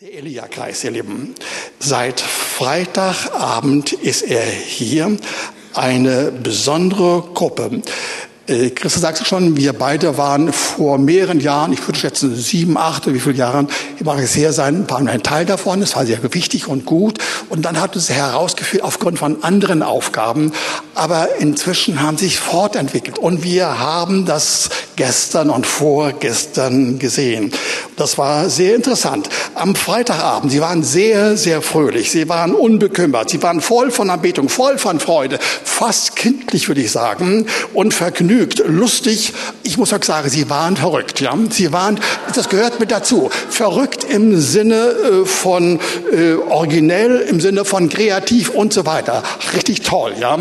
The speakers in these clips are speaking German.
Der Elia-Kreis, ihr Lieben. Seit Freitagabend ist er hier. Eine besondere Gruppe. Äh, Christa sagte schon, wir beide waren vor mehreren Jahren, ich würde schätzen sieben, acht, wie viele Jahren, mag es her sein, waren ein Teil davon. Es war sehr wichtig und gut. Und dann hat es herausgeführt aufgrund von anderen Aufgaben. Aber inzwischen haben sich fortentwickelt. Und wir haben das gestern und vorgestern gesehen. Das war sehr interessant. Am Freitagabend, Sie waren sehr, sehr fröhlich. Sie waren unbekümmert. Sie waren voll von Anbetung, voll von Freude. Fast kindlich, würde ich sagen. Und vergnügt vergnügt, lustig. Ich muss auch sagen, sie waren verrückt. Ja, sie waren. Das gehört mit dazu. Verrückt im Sinne äh, von äh, originell, im Sinne von kreativ und so weiter. Richtig toll. Ja,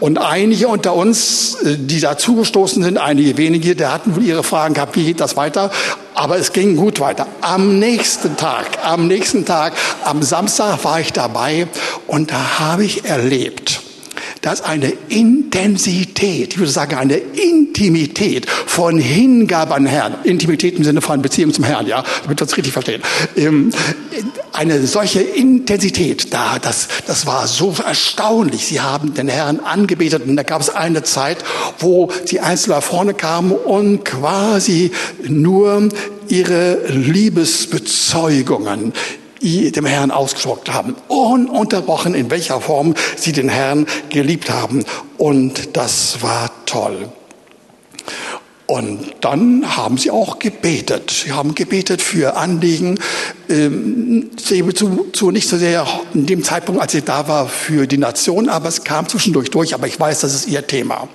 und einige unter uns, äh, die dazugestoßen sind, einige wenige, der hatten wohl ihre Fragen gehabt. Wie geht das weiter? Aber es ging gut weiter. Am nächsten Tag, am nächsten Tag, am Samstag war ich dabei und da habe ich erlebt, dass eine Intensität, ich würde sagen eine Intimität von Hingabe an Herrn, Intimität im Sinne von Beziehung zum Herrn, ja, damit wir uns richtig verstehen, ähm, eine solche Intensität da, das, das war so erstaunlich. Sie haben den Herrn angebetet und da gab es eine Zeit, wo die Einzelnen vorne kamen und quasi nur ihre Liebesbezeugungen, dem Herrn ausgesprochen haben. Ununterbrochen, in welcher Form sie den Herrn geliebt haben. Und das war toll. Und dann haben sie auch gebetet. Sie haben gebetet für Anliegen, ähm, zu, zu nicht so sehr in dem Zeitpunkt, als sie da war, für die Nation, aber es kam zwischendurch durch. Aber ich weiß, das ist ihr Thema.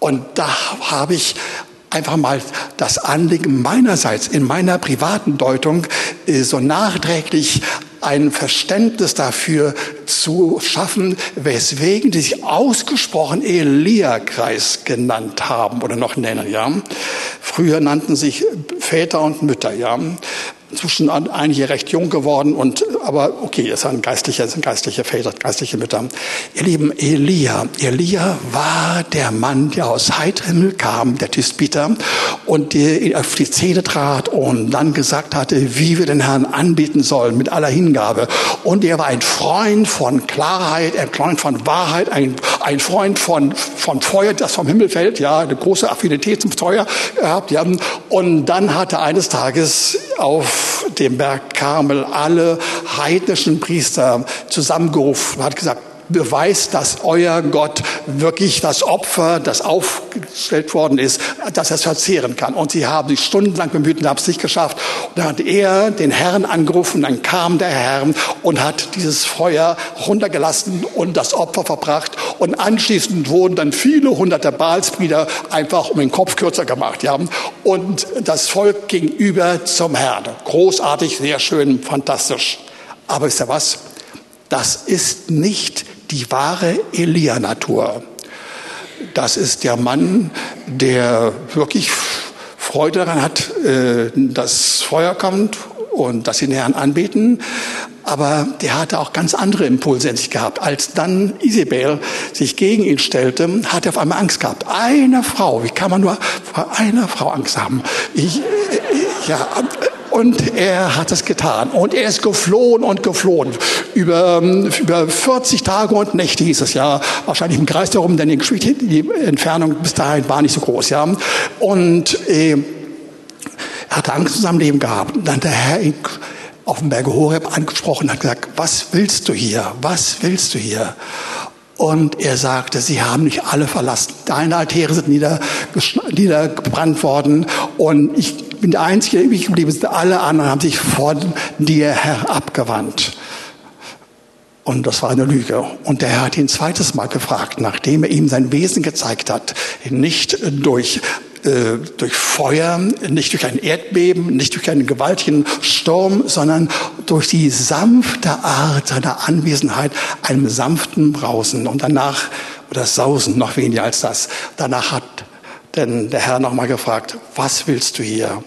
Und da habe ich einfach mal das Anliegen meinerseits in meiner privaten Deutung äh, so nachträglich ein Verständnis dafür zu schaffen, weswegen die sich ausgesprochen Elia-Kreis genannt haben oder noch nennen, ja. Früher nannten sich Väter und Mütter, ja inzwischen einige recht jung geworden und aber okay, es sind geistliche, es sind geistliche Väter, geistliche Mütter. Ihr Lieben, Elia, Elia war der Mann, der aus Heidhimmel kam, der Tisbiter und der auf die Zähne trat und dann gesagt hatte, wie wir den Herrn anbieten sollen mit aller Hingabe. Und er war ein Freund von Klarheit, ein Freund von Wahrheit, ein, ein Freund von, von Feuer, das vom Himmel fällt, ja, eine große Affinität zum Feuer gehabt, ja. Und dann hatte eines Tages auf dem Berg Karmel alle heidnischen Priester zusammengerufen, hat gesagt, beweist, dass euer Gott wirklich das Opfer, das aufgestellt worden ist, dass er es verzehren kann. Und sie haben sich stundenlang bemüht und haben es nicht geschafft. Und dann hat er den Herrn angerufen, dann kam der Herr und hat dieses Feuer runtergelassen und das Opfer verbracht. Und anschließend wurden dann viele hunderte Baalsbrüder einfach um den Kopf kürzer gemacht. Ja. Und das Volk ging über zum Herrn. Großartig, sehr schön, fantastisch. Aber ist ja was? Das ist nicht die wahre Elia-Natur. Das ist der Mann, der wirklich Freude daran hat, äh, dass Feuer kommt und dass sie den Herrn anbeten. Aber der hatte auch ganz andere Impulse in sich gehabt. Als dann Isabel sich gegen ihn stellte, hat er auf einmal Angst gehabt. Eine Frau, wie kann man nur vor einer Frau Angst haben? Ich, äh, ja, und er hat es getan. Und er ist geflohen und geflohen. Über, über 40 Tage und Nächte hieß es ja. Wahrscheinlich im Kreis darum, denn die Entfernung bis dahin war nicht so groß, ja. Und äh, er hatte Angst in seinem Leben gehabt. Und dann der Herr ihn auf dem Berg Horeb angesprochen und hat gesagt, was willst du hier? Was willst du hier? Und er sagte, sie haben mich alle verlassen. Deine Altäre sind niedergebrannt worden und ich bin der Einzige, der übrig geblieben ist. Alle anderen haben sich von dir herabgewandt. Und das war eine Lüge. Und der Herr hat ihn ein zweites Mal gefragt, nachdem er ihm sein Wesen gezeigt hat. Nicht durch, äh, durch Feuer, nicht durch ein Erdbeben, nicht durch einen gewaltigen Sturm, sondern durch die sanfte Art seiner Anwesenheit, einem sanften Brausen. Und danach, oder Sausen, noch weniger als das. Danach hat denn der Herr nochmal gefragt, was willst du hier?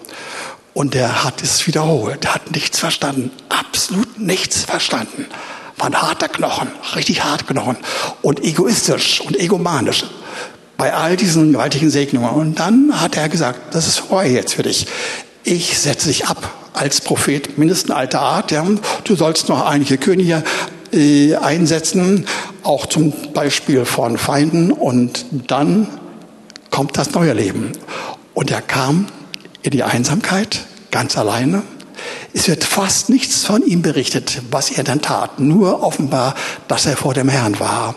Und er hat es wiederholt. Er hat nichts verstanden. Absolut nichts verstanden. War ein harter Knochen, richtig hart Knochen. Und egoistisch und egomanisch. Bei all diesen gewaltigen Segnungen. Und dann hat er gesagt, das ist vorbei jetzt für dich. Ich setze dich ab als Prophet, mindestens alter Art. Ja. Du sollst noch einige Könige äh, einsetzen, auch zum Beispiel von Feinden. Und dann kommt das neue Leben. Und er kam in die Einsamkeit, ganz alleine. Es wird fast nichts von ihm berichtet, was er dann tat. Nur offenbar, dass er vor dem Herrn war.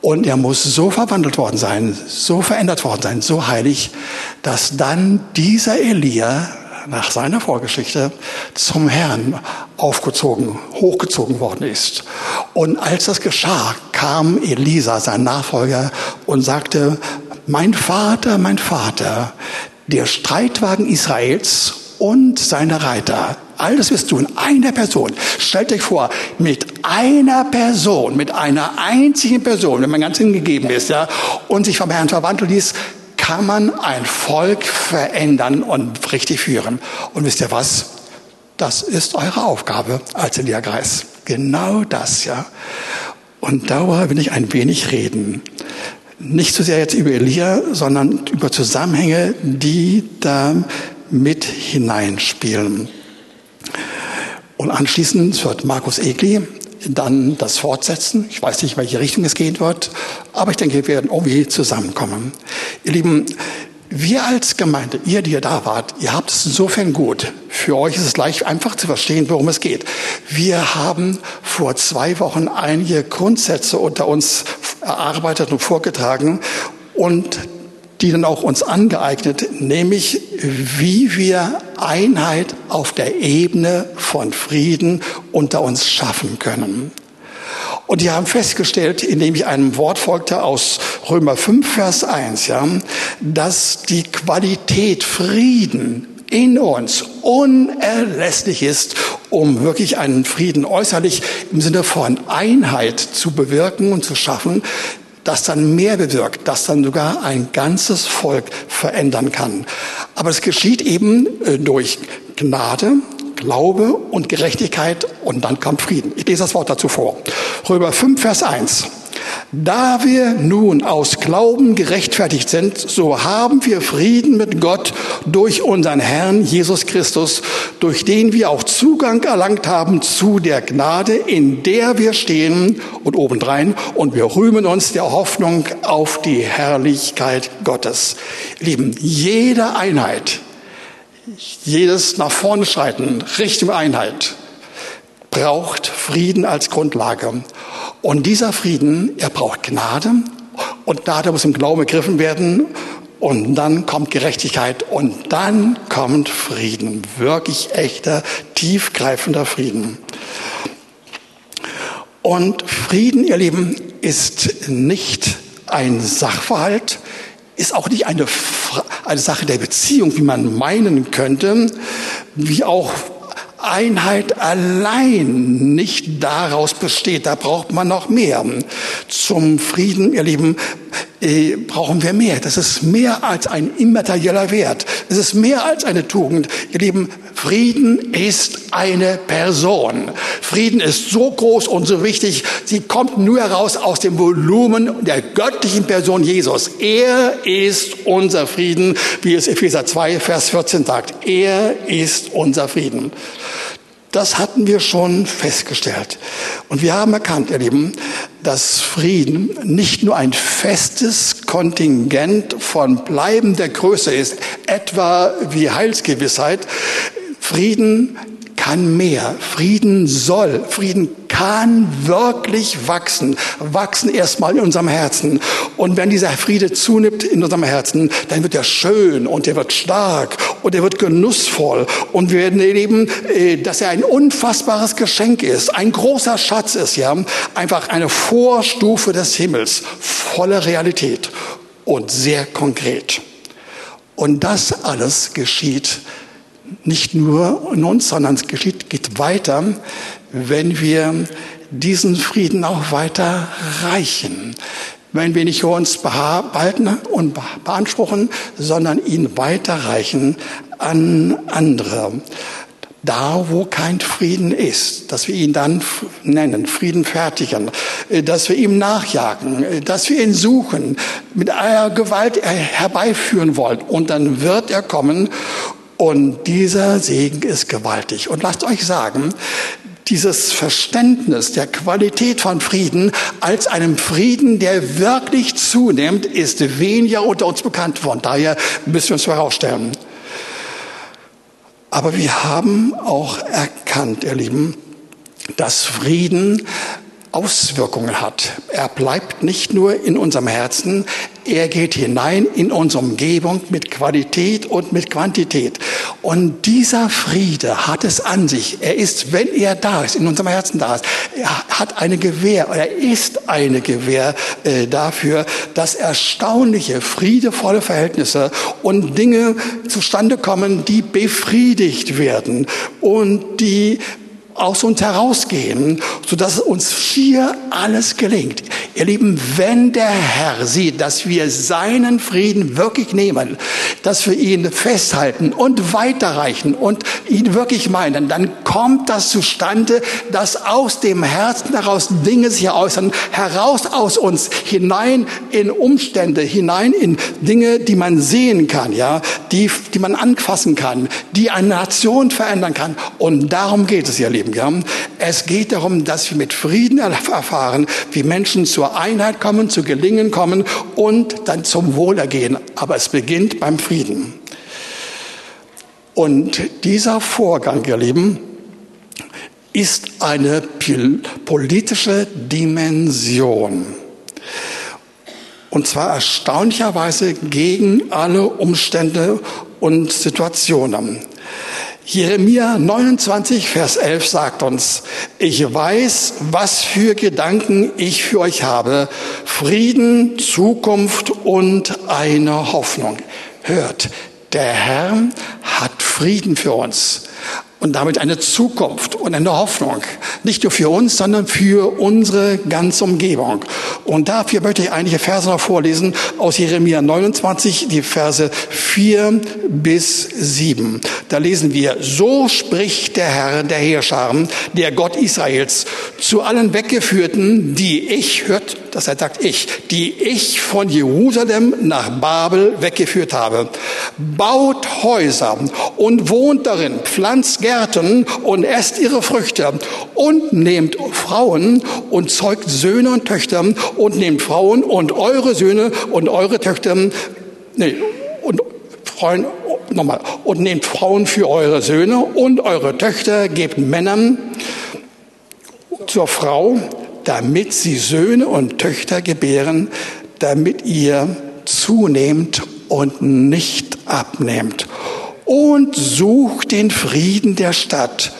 Und er muss so verwandelt worden sein, so verändert worden sein, so heilig, dass dann dieser Elia nach seiner Vorgeschichte zum Herrn aufgezogen, hochgezogen worden ist. Und als das geschah, kam Elisa, sein Nachfolger, und sagte, mein Vater, mein Vater, der Streitwagen Israels und seine Reiter. All das wirst du in einer Person. Stellt euch vor, mit einer Person, mit einer einzigen Person, wenn man ganz hingegeben ist, ja, und sich vom Herrn verwandeln ließ, kann man ein Volk verändern und richtig führen. Und wisst ihr was? Das ist eure Aufgabe als Elia-Kreis. Genau das, ja. Und darüber will ich ein wenig reden. Nicht so sehr jetzt über Elia, sondern über Zusammenhänge, die da mit hineinspielen. Und anschließend wird Markus Egli dann das fortsetzen. Ich weiß nicht, welche Richtung es gehen wird, aber ich denke, wir werden irgendwie zusammenkommen. Ihr Lieben, wir als Gemeinde, ihr, die ihr da wart, ihr habt es insofern gut. Für euch ist es leicht einfach zu verstehen, worum es geht. Wir haben vor zwei Wochen einige Grundsätze unter uns erarbeitet und vorgetragen und die dann auch uns angeeignet, nämlich wie wir Einheit auf der Ebene von Frieden unter uns schaffen können. Und die haben festgestellt, indem ich einem Wort folgte aus Römer 5, Vers 1, ja, dass die Qualität Frieden in uns unerlässlich ist, um wirklich einen Frieden äußerlich im Sinne von Einheit zu bewirken und zu schaffen, das dann mehr bewirkt, das dann sogar ein ganzes Volk verändern kann. Aber es geschieht eben äh, durch Gnade, Glaube und Gerechtigkeit und dann kommt Frieden. Ich lese das Wort dazu vor. Römer 5, Vers 1. Da wir nun aus Glauben gerechtfertigt sind, so haben wir Frieden mit Gott durch unseren Herrn Jesus Christus, durch den wir auch Zugang erlangt haben zu der Gnade, in der wir stehen und obendrein und wir rühmen uns der Hoffnung auf die Herrlichkeit Gottes. Lieben, jede Einheit, jedes nach vorne schreiten, Richtung Einheit, braucht Frieden als Grundlage. Und dieser Frieden, er braucht Gnade. Und Gnade muss im Glauben ergriffen werden. Und dann kommt Gerechtigkeit und dann kommt Frieden. Wirklich echter, tiefgreifender Frieden. Und Frieden, ihr Lieben, ist nicht ein Sachverhalt, ist auch nicht eine, eine Sache der Beziehung, wie man meinen könnte, wie auch Einheit allein nicht daraus besteht. Da braucht man noch mehr. Zum Frieden, ihr Lieben, äh, brauchen wir mehr. Das ist mehr als ein immaterieller Wert. Es ist mehr als eine Tugend. Ihr Lieben, Frieden ist eine Person. Frieden ist so groß und so wichtig. Sie kommt nur heraus aus dem Volumen der göttlichen Person Jesus. Er ist unser Frieden, wie es Epheser 2, Vers 14 sagt. Er ist unser Frieden. Das hatten wir schon festgestellt. Und wir haben erkannt, ihr Lieben, dass Frieden nicht nur ein festes Kontingent von bleibender Größe ist, etwa wie Heilsgewissheit. Frieden kann mehr. Frieden soll, Frieden kann wirklich wachsen. Wachsen erstmal in unserem Herzen. Und wenn dieser Friede zunimmt in unserem Herzen, dann wird er schön und er wird stark und er wird genussvoll. Und wir werden erleben, äh, dass er ein unfassbares Geschenk ist, ein großer Schatz ist, ja. Einfach eine Vorstufe des Himmels, voller Realität und sehr konkret. Und das alles geschieht nicht nur in uns, sondern es geschieht, geht weiter, wenn wir diesen Frieden auch weiter reichen. Wenn wir nicht nur uns behalten und beanspruchen, sondern ihn weiterreichen an andere. Da, wo kein Frieden ist, dass wir ihn dann nennen, Frieden fertigen, dass wir ihm nachjagen, dass wir ihn suchen, mit aller Gewalt herbeiführen wollen. Und dann wird er kommen Und dieser Segen ist gewaltig. Und lasst euch sagen, dieses Verständnis der Qualität von Frieden als einem Frieden, der wirklich zunimmt, ist weniger unter uns bekannt. Von daher müssen wir uns herausstellen. Aber wir haben auch erkannt, ihr Lieben, dass Frieden Auswirkungen hat. Er bleibt nicht nur in unserem Herzen, er geht hinein in unsere Umgebung mit Qualität und mit Quantität. Und dieser Friede hat es an sich. Er ist, wenn er da ist, in unserem Herzen da ist, er hat eine Gewähr, er ist eine Gewähr äh, dafür, dass erstaunliche, friedevolle Verhältnisse und Dinge zustande kommen, die befriedigt werden und die aus uns herausgehen, sodass uns hier alles gelingt. Ihr Lieben, wenn der Herr sieht, dass wir seinen Frieden wirklich nehmen, dass wir ihn festhalten und weiterreichen und ihn wirklich meinen, dann kommt das zustande, dass aus dem Herzen heraus Dinge sich äußern, heraus aus uns, hinein in Umstände, hinein in Dinge, die man sehen kann, ja, die, die man anfassen kann, die eine Nation verändern kann. Und darum geht es, ihr Lieben. Leben. Ja? Es geht darum, dass wir mit Frieden erfahren, wie Menschen zur Einheit kommen, zu Gelingen kommen und dann zum Wohlergehen. Aber es beginnt beim Frieden. Und dieser Vorgang, ihr Lieben, ist eine politische Dimension. Und zwar erstaunlicherweise gegen alle Umstände und Situationen. Jeremia 29, Vers 11 sagt uns, ich weiß, was für Gedanken ich für euch habe, Frieden, Zukunft und eine Hoffnung. Hört, der Herr hat Frieden für uns und damit eine Zukunft und eine Hoffnung. Nicht nur für uns, sondern für unsere ganze Umgebung. Und dafür möchte ich einige Verse noch vorlesen aus Jeremia 29, die Verse 4 bis 7. Da lesen wir, so spricht der Herr der Heerscharen, der Gott Israels, zu allen Weggeführten, die ich, hört, dass er sagt ich, die ich von Jerusalem nach Babel weggeführt habe. Baut Häuser und wohnt darin, pflanzt und esst ihre Früchte und nehmt Frauen und zeugt Söhne und Töchter und nehmt Frauen und eure Söhne und eure Töchter, nee, und Freuen, nochmal, und nehmt Frauen für eure Söhne und eure Töchter, gebt Männern zur Frau, damit sie Söhne und Töchter gebären, damit ihr zunehmt und nicht abnehmt. Und sucht den Frieden der Stadt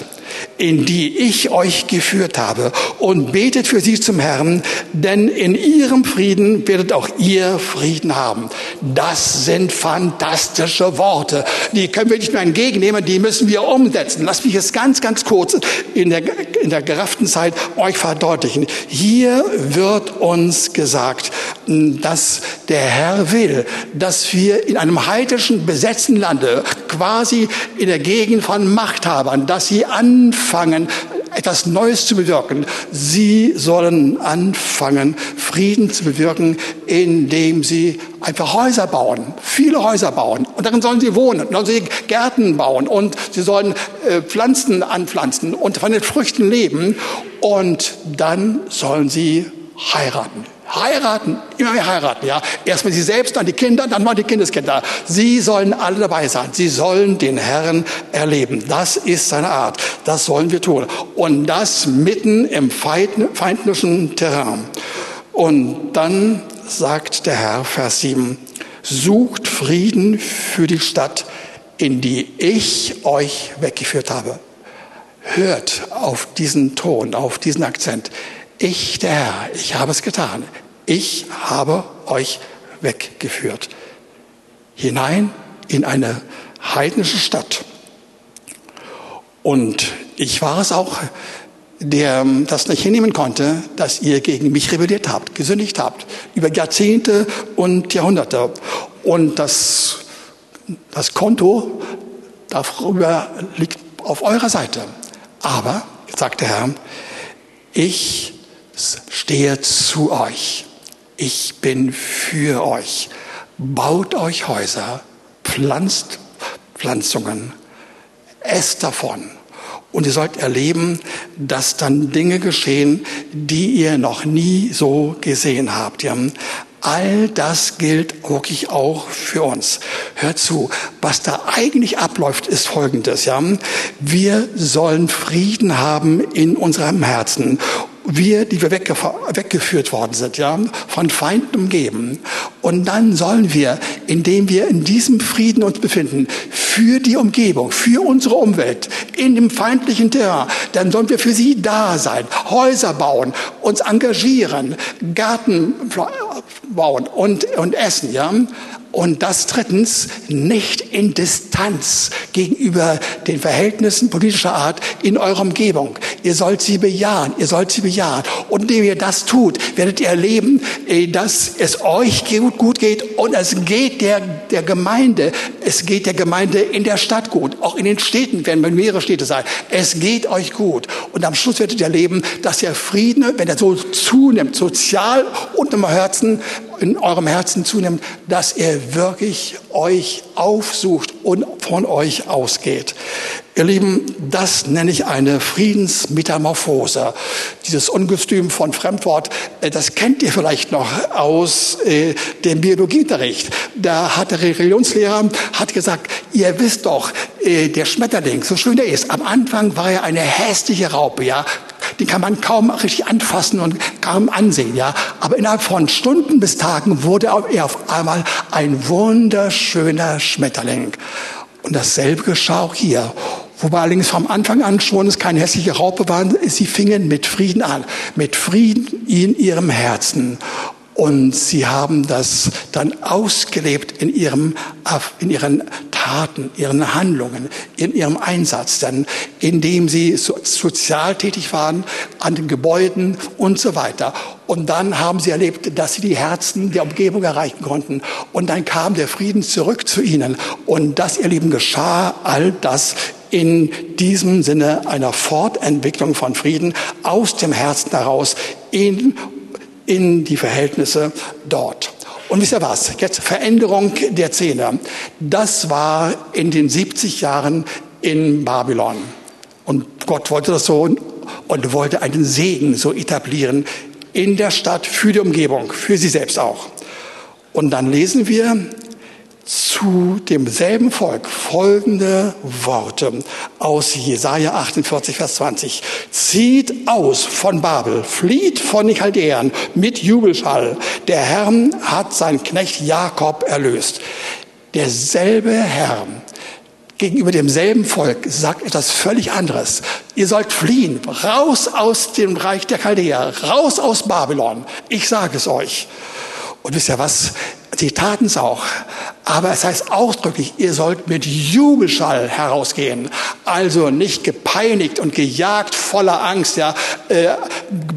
in die ich euch geführt habe, und betet für sie zum Herrn, denn in ihrem Frieden werdet auch ihr Frieden haben. Das sind fantastische Worte. Die können wir nicht mehr entgegennehmen, die müssen wir umsetzen. Lass mich jetzt ganz, ganz kurz in der, in der gerafften Zeit euch verdeutlichen. Hier wird uns gesagt, dass der Herr will, dass wir in einem heidischen besetzten Lande, quasi in der Gegend von Machthabern, dass sie anfangen, anfangen, etwas Neues zu bewirken. Sie sollen anfangen, Frieden zu bewirken, indem sie einfach Häuser bauen, viele Häuser bauen. Und darin sollen sie wohnen, sollen sie Gärten bauen und sie sollen äh, Pflanzen anpflanzen und von den Früchten leben. Und dann sollen sie heiraten. Heiraten, immer mehr heiraten, ja. Erstmal sie selbst, dann die Kinder, dann mal die Kindeskinder. Sie sollen alle dabei sein. Sie sollen den Herrn erleben. Das ist seine Art. Das sollen wir tun. Und das mitten im feindlichen Terrain. Und dann sagt der Herr, Vers 7, sucht Frieden für die Stadt, in die ich euch weggeführt habe. Hört auf diesen Ton, auf diesen Akzent. Ich, der Herr, ich habe es getan. Ich habe euch weggeführt. Hinein in eine heidnische Stadt. Und ich war es auch, der das nicht hinnehmen konnte, dass ihr gegen mich rebelliert habt, gesündigt habt, über Jahrzehnte und Jahrhunderte. Und das, das Konto darüber liegt auf eurer Seite. Aber, sagt der Herr, ich stehe zu euch. Ich bin für euch. Baut euch Häuser, pflanzt Pflanzungen. Esst davon. Und ihr sollt erleben, dass dann Dinge geschehen, die ihr noch nie so gesehen habt. Ja? All das gilt wirklich auch für uns. Hört zu, was da eigentlich abläuft, ist Folgendes. Ja? Wir sollen Frieden haben in unserem Herzen wir, die wir weggeführt worden sind, ja, von Feinden umgeben. Und dann sollen wir, indem wir in diesem Frieden uns befinden, für die Umgebung, für unsere Umwelt, in dem feindlichen Terrain, dann sollen wir für sie da sein, Häuser bauen, uns engagieren, Garten bauen und, und essen, ja. Und das drittens, nicht in Distanz gegenüber den Verhältnissen politischer Art in eurer Umgebung. Ihr sollt sie bejahen, ihr sollt sie bejahen. Und indem ihr das tut, werdet ihr erleben, äh, dass es euch gut geht und es geht der, der Gemeinde, es geht der Gemeinde in der Stadt gut. Auch in den Städten werden mehrere Städte sein. Es geht euch gut. Und am Schluss werdet ihr erleben, dass der Frieden, wenn er so zunimmt, sozial und im Herzen, in eurem Herzen zunimmt, dass er wirklich euch aufsucht und von euch ausgeht. Ihr Lieben, das nenne ich eine Friedensmetamorphose. Dieses Ungestüm von Fremdwort, äh, das kennt ihr vielleicht noch aus äh, dem Biologieunterricht. Da hat der Religionslehrer hat gesagt, ihr wisst doch, äh, der Schmetterling, so schön er ist, am Anfang war er eine hässliche Raupe, ja, die kann man kaum richtig anfassen und kaum ansehen, ja. Aber innerhalb von Stunden bis Tagen wurde er auf einmal ein wunderschöner Schmetterling. Und dasselbe geschah auch hier. Wobei allerdings vom Anfang an schon es keine hässliche Raupe waren, sie fingen mit Frieden an, mit Frieden in ihrem Herzen. Und sie haben das dann ausgelebt in, ihrem, in ihren Taten, ihren Handlungen, in ihrem Einsatz, dann, indem sie so, sozial tätig waren, an den Gebäuden und so weiter. Und dann haben sie erlebt, dass sie die Herzen der Umgebung erreichen konnten. Und dann kam der Frieden zurück zu ihnen. Und das, ihr Lieben, geschah all das in diesem Sinne einer Fortentwicklung von Frieden aus dem Herzen heraus in in die Verhältnisse dort. Und wisst ihr was? Jetzt Veränderung der Szene. Das war in den 70 Jahren in Babylon. Und Gott wollte das so und wollte einen Segen so etablieren in der Stadt für die Umgebung, für sie selbst auch. Und dann lesen wir zu demselben Volk folgende Worte aus Jesaja 48, Vers 20. Zieht aus von Babel, flieht von den Chaldäern mit Jubelschall. Der Herr hat sein Knecht Jakob erlöst. Derselbe Herr gegenüber demselben Volk sagt etwas völlig anderes. Ihr sollt fliehen, raus aus dem Reich der Chaldäer, raus aus Babylon. Ich sage es euch. Und wisst ihr was? Sie taten es auch. Aber es heißt ausdrücklich, ihr sollt mit Jubelschall herausgehen. Also nicht gepeinigt und gejagt voller Angst, ja, äh,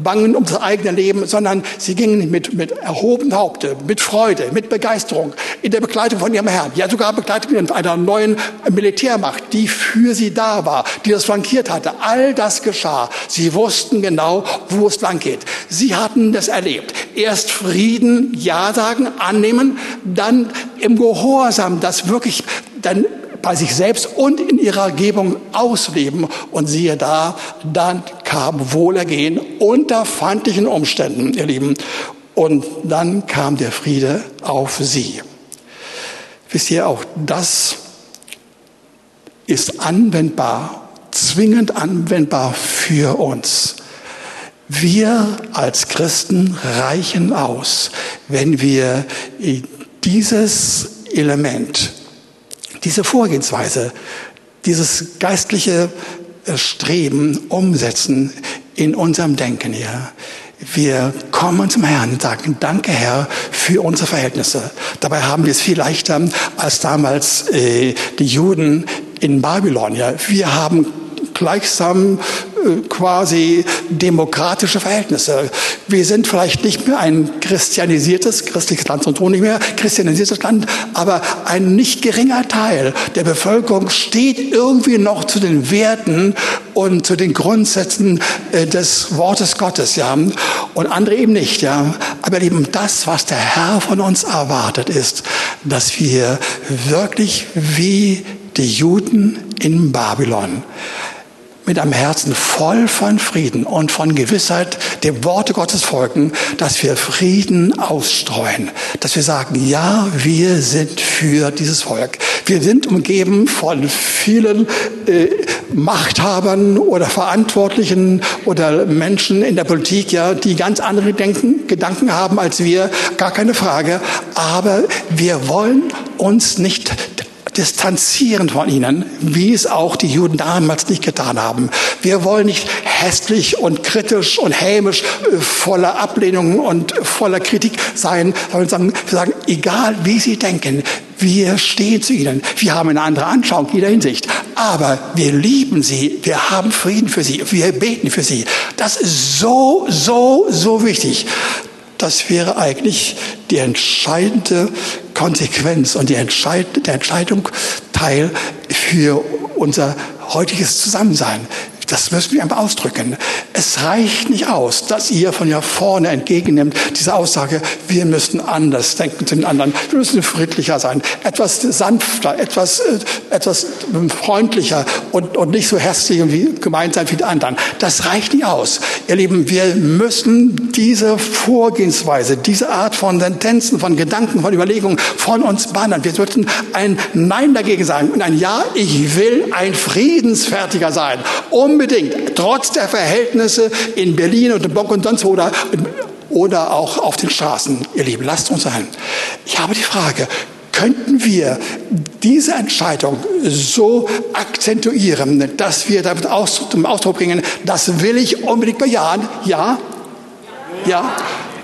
bangen um das eigene Leben, sondern sie gingen mit, mit erhobenem Haupte, mit Freude, mit Begeisterung, in der Begleitung von ihrem Herrn. Ja, sogar Begleitung einer neuen Militärmacht, die für sie da war, die das flankiert hatte. All das geschah. Sie wussten genau, wo es lang geht. Sie hatten das erlebt. Erst Frieden, Ja sagen, annehmen, dann im das wirklich dann bei sich selbst und in ihrer Gebung ausleben. Und siehe da, dann kam Wohlergehen unter feindlichen Umständen, ihr Lieben. Und dann kam der Friede auf sie. Wisst ihr, auch das ist anwendbar, zwingend anwendbar für uns. Wir als Christen reichen aus, wenn wir dieses Element, diese Vorgehensweise, dieses geistliche äh, Streben umsetzen in unserem Denken hier. Wir kommen zum Herrn und sagen, danke Herr für unsere Verhältnisse. Dabei haben wir es viel leichter als damals äh, die Juden in Babylon. Ja. Wir haben gleichsam äh, quasi demokratische Verhältnisse. Wir sind vielleicht nicht mehr ein christianisiertes, christliches Land und nicht mehr christianisiertes Land, aber ein nicht geringer Teil der Bevölkerung steht irgendwie noch zu den Werten und zu den Grundsätzen äh, des Wortes Gottes, ja. Und andere eben nicht, ja. Aber eben das, was der Herr von uns erwartet, ist, dass wir wirklich wie die Juden in Babylon mit einem Herzen voll von Frieden und von Gewissheit dem Worte Gottes folgen, dass wir Frieden ausstreuen, dass wir sagen, ja, wir sind für dieses Volk. Wir sind umgeben von vielen äh, Machthabern oder Verantwortlichen oder Menschen in der Politik, ja, die ganz andere Denken, Gedanken haben als wir, gar keine Frage. Aber wir wollen uns nicht distanzieren von ihnen, wie es auch die Juden damals nicht getan haben. Wir wollen nicht hässlich und kritisch und hämisch äh, voller Ablehnung und voller Kritik sein, sondern wir sagen, egal wie sie denken, wir stehen zu ihnen. Wir haben eine andere Anschauung in jeder Hinsicht. Aber wir lieben sie. Wir haben Frieden für sie. Wir beten für sie. Das ist so, so, so wichtig. Das wäre eigentlich die entscheidende Konsequenz und die Entscheid der Entscheidung Teil für unser heutiges Zusammensein. Das müssen wir einfach ausdrücken. Es reicht nicht aus, dass ihr von hier vorne entgegennimmt diese Aussage, wir müssen anders denken zu den anderen, wir müssen friedlicher sein, etwas sanfter, etwas, äh, etwas freundlicher und, und nicht so hässlich wie gemeint sein wie die anderen. Das reicht nicht aus. Ihr Lieben, wir müssen diese Vorgehensweise, diese Art von Sentenzen, von Gedanken, von Überlegungen von uns bannen. Wir sollten ein Nein dagegen sagen und ein Ja, ich will ein Friedensfertiger sein, um unbedingt, trotz der Verhältnisse in Berlin und in Bonn und sonst wo oder, oder auch auf den Straßen, ihr Lieben, lasst uns sein. Ich habe die Frage, könnten wir diese Entscheidung so akzentuieren, dass wir damit zum Ausdruck bringen, das will ich unbedingt bejahen? Ja? Ja?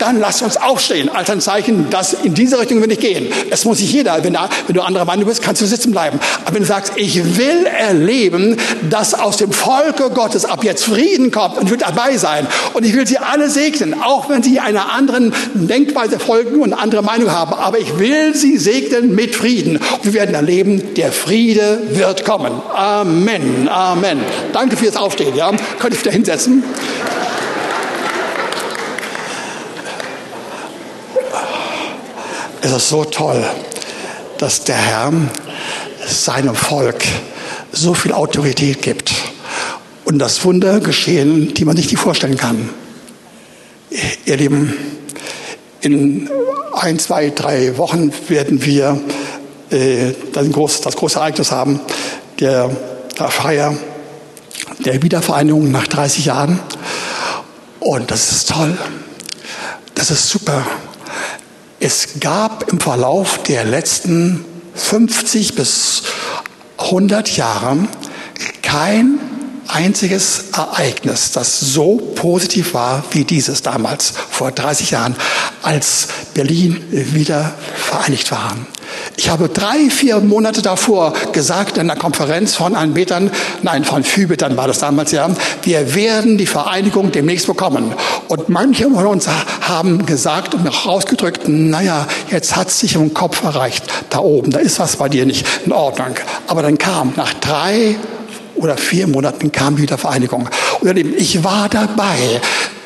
Dann lass uns aufstehen als ein Zeichen, dass in diese Richtung will ich gehen. Es muss nicht jeder, wenn, da, du anderer Meinung bist, kannst du sitzen bleiben. Aber wenn du sagst, ich will erleben, dass aus dem Volke Gottes ab jetzt Frieden kommt und ich will dabei sein und ich will sie alle segnen, auch wenn sie einer anderen Denkweise folgen und andere Meinung haben. Aber ich will sie segnen mit Frieden. Und wir werden erleben, der Friede wird kommen. Amen. Amen. Danke fürs Aufstehen. Ja, könnt ihr wieder hinsetzen. Es ist so toll, dass der Herr seinem Volk so viel Autorität gibt und das Wunder geschehen, die man sich nicht vorstellen kann. Ihr Lieben, in ein, zwei, drei Wochen werden wir äh, das, große, Ereignis haben, der Feier der Wiedervereinigung nach 30 Jahren. Und das ist toll. Das ist super. Es gab im Verlauf der letzten 50 bis 100 Jahre kein einziges Ereignis, das so positiv war wie dieses damals, vor 30 Jahren, als Berlin wieder vereinigt war. Ich habe drei, vier Monate davor gesagt in einer Konferenz von Anbetern, nein, von Fübetern war das damals ja, wir werden die Vereinigung demnächst bekommen. Und manche von uns haben gesagt und auch ausgedrückt, naja, jetzt hat es sich im Kopf erreicht, da oben, da ist was bei dir nicht in Ordnung. Aber dann kam nach drei oder vier Monaten kam wieder Vereinigung. Und ich war dabei.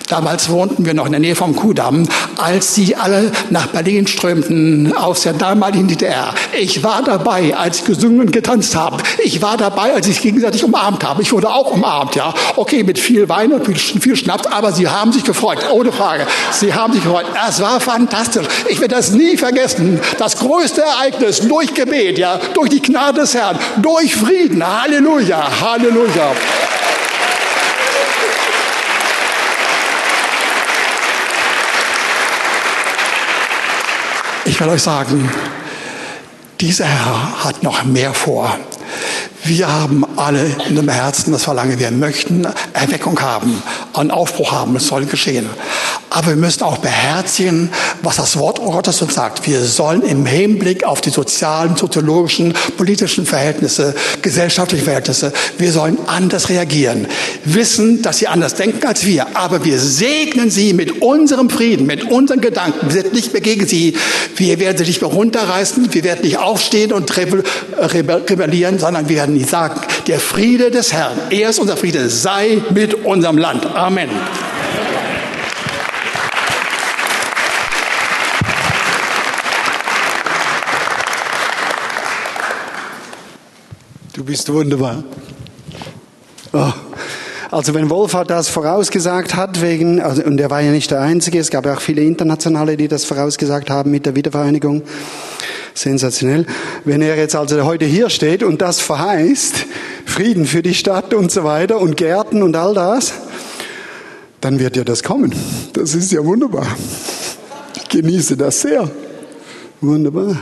Damals wohnten wir noch in der Nähe vom Kudamm, als sie alle nach Berlin strömten aus der damaligen DDR. Ich war dabei, als sie gesungen und getanzt haben. Ich war dabei, als sie sich gegenseitig umarmt haben. Ich wurde auch umarmt, ja. Okay, mit viel Wein und viel Schnaps, aber sie haben sich gefreut, ohne Frage. Sie haben sich gefreut. Es war fantastisch. Ich werde das nie vergessen. Das größte Ereignis durch Gebet, ja, durch die Gnade des Herrn, durch Frieden. Halleluja, Halleluja. Ich will euch sagen, dieser Herr hat noch mehr vor. Wir haben alle in dem Herzen das Verlangen, wir möchten Erweckung haben, einen Aufbruch haben, es soll geschehen. Aber wir müssen auch beherzigen, was das Wort Gottes uns sagt. Wir sollen im Hinblick auf die sozialen, soziologischen, politischen Verhältnisse, gesellschaftlichen Verhältnisse, wir sollen anders reagieren. Wissen, dass sie anders denken als wir. Aber wir segnen sie mit unserem Frieden, mit unseren Gedanken. Wir sind nicht mehr gegen sie. Wir werden sie nicht mehr runterreißen. Wir werden nicht aufstehen und rebellieren, sondern wir werden sagen, der Friede des Herrn, er ist unser Friede, sei mit unserem Land. Amen. Du bist wunderbar. Oh. Also wenn Wolfhard das vorausgesagt hat, wegen, also, und er war ja nicht der Einzige, es gab ja auch viele Internationale, die das vorausgesagt haben mit der Wiedervereinigung. Sensationell. Wenn er jetzt also heute hier steht und das verheißt, Frieden für die Stadt und so weiter und Gärten und all das, dann wird ja das kommen. Das ist ja wunderbar. Ich genieße das sehr. Wunderbar.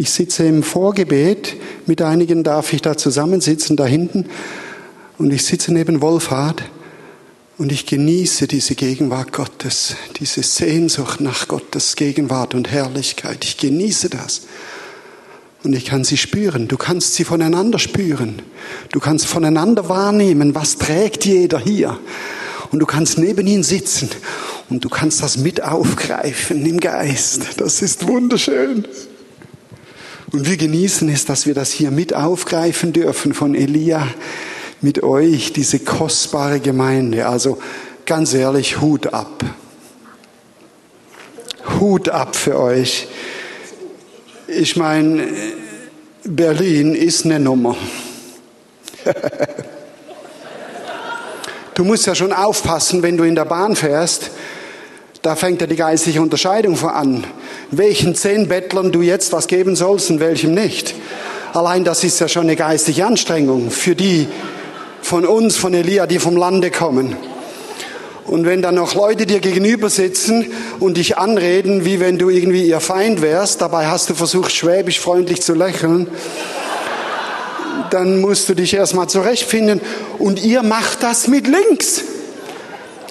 Ich sitze im Vorgebet, mit einigen darf ich da zusammensitzen, da hinten. Und ich sitze neben Wolfhard und ich genieße diese Gegenwart Gottes, diese Sehnsucht nach Gottes Gegenwart und Herrlichkeit. Ich genieße das. Und ich kann sie spüren. Du kannst sie voneinander spüren. Du kannst voneinander wahrnehmen, was trägt jeder hier. Und du kannst neben ihn sitzen und du kannst das mit aufgreifen im Geist. Das ist wunderschön. Und wir genießen es, dass wir das hier mit aufgreifen dürfen von Elia mit euch, diese kostbare Gemeinde. Also ganz ehrlich, Hut ab. Hut ab für euch. Ich meine, Berlin ist eine Nummer. du musst ja schon aufpassen, wenn du in der Bahn fährst. Da fängt ja die geistliche Unterscheidung an. Welchen zehn Bettlern du jetzt was geben sollst und welchem nicht. Allein das ist ja schon eine geistliche Anstrengung für die von uns, von Elia, die vom Lande kommen. Und wenn dann noch Leute dir gegenüber sitzen und dich anreden, wie wenn du irgendwie ihr Feind wärst, dabei hast du versucht, schwäbisch freundlich zu lächeln, dann musst du dich erstmal zurechtfinden. Und ihr macht das mit links.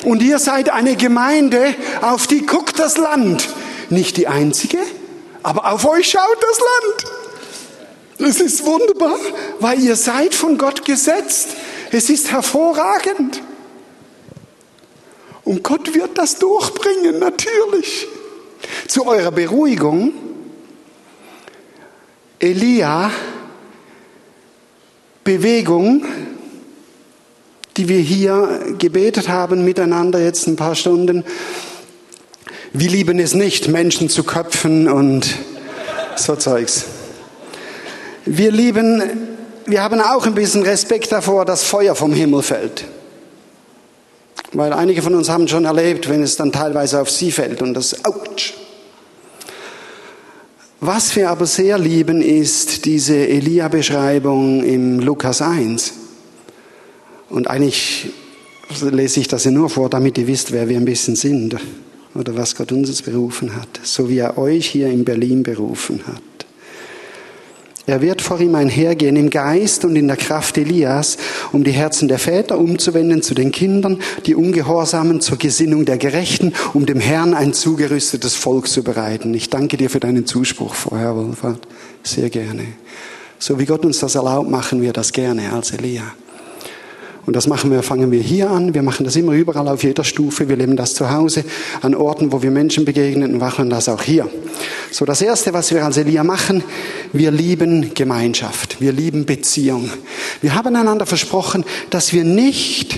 Und ihr seid eine Gemeinde, auf die guckt das Land. Nicht die einzige, aber auf euch schaut das Land. Das ist wunderbar, weil ihr seid von Gott gesetzt. Es ist hervorragend. Und Gott wird das durchbringen, natürlich. Zu eurer Beruhigung, Elia, Bewegung, die wir hier gebetet haben miteinander jetzt ein paar Stunden. Wir lieben es nicht, Menschen zu köpfen und so Zeugs. Wir lieben, wir haben auch ein bisschen Respekt davor, dass Feuer vom Himmel fällt. Weil einige von uns haben schon erlebt, wenn es dann teilweise auf sie fällt und das, ouch. Was wir aber sehr lieben, ist diese Elia-Beschreibung im Lukas 1. Und eigentlich lese ich das ja nur vor, damit ihr wisst, wer wir ein bisschen sind oder was Gott uns berufen hat, so wie er euch hier in Berlin berufen hat. Er wird vor ihm einhergehen im Geist und in der Kraft Elias, um die Herzen der Väter umzuwenden zu den Kindern, die Ungehorsamen zur Gesinnung der Gerechten, um dem Herrn ein zugerüstetes Volk zu bereiten. Ich danke dir für deinen Zuspruch vorher, Wolfert. Sehr gerne. So wie Gott uns das erlaubt, machen wir das gerne als Elia. Und das machen wir, fangen wir hier an. Wir machen das immer überall auf jeder Stufe. Wir leben das zu Hause an Orten, wo wir Menschen begegnen und machen das auch hier. So, das erste, was wir als Elia machen, wir lieben Gemeinschaft. Wir lieben Beziehung. Wir haben einander versprochen, dass wir nicht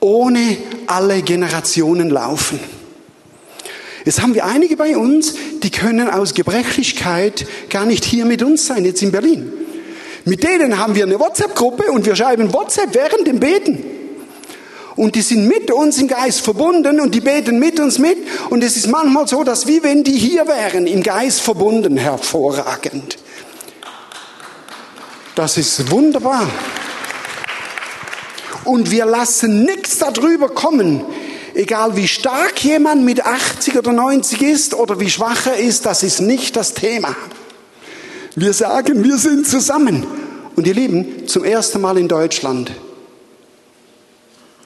ohne alle Generationen laufen. Jetzt haben wir einige bei uns, die können aus Gebrechlichkeit gar nicht hier mit uns sein, jetzt in Berlin. Mit denen haben wir eine WhatsApp-Gruppe und wir schreiben WhatsApp während dem Beten. Und die sind mit uns im Geist verbunden und die beten mit uns mit. Und es ist manchmal so, dass wie wenn die hier wären, im Geist verbunden, hervorragend. Das ist wunderbar. Und wir lassen nichts darüber kommen. Egal wie stark jemand mit 80 oder 90 ist oder wie schwach er ist, das ist nicht das Thema. Wir sagen, wir sind zusammen. Und ihr Lieben, zum ersten Mal in Deutschland,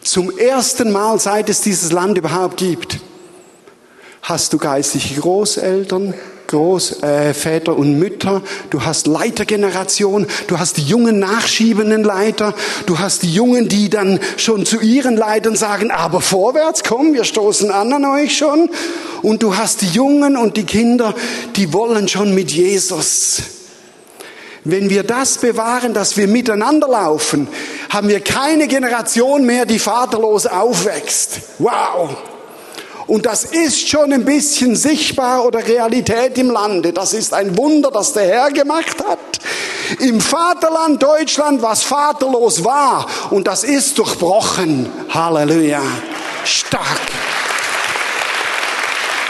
zum ersten Mal, seit es dieses Land überhaupt gibt, hast du geistliche Großeltern, Großväter äh, und Mütter, du hast Leitergeneration, du hast die jungen nachschiebenden Leiter, du hast die Jungen, die dann schon zu ihren Leitern sagen, aber vorwärts, komm, wir stoßen an an euch schon. Und du hast die Jungen und die Kinder, die wollen schon mit Jesus. Wenn wir das bewahren, dass wir miteinander laufen, haben wir keine Generation mehr, die vaterlos aufwächst. Wow! Und das ist schon ein bisschen sichtbar oder Realität im Lande. Das ist ein Wunder, das der Herr gemacht hat. Im Vaterland Deutschland, was vaterlos war. Und das ist durchbrochen. Halleluja. Stark.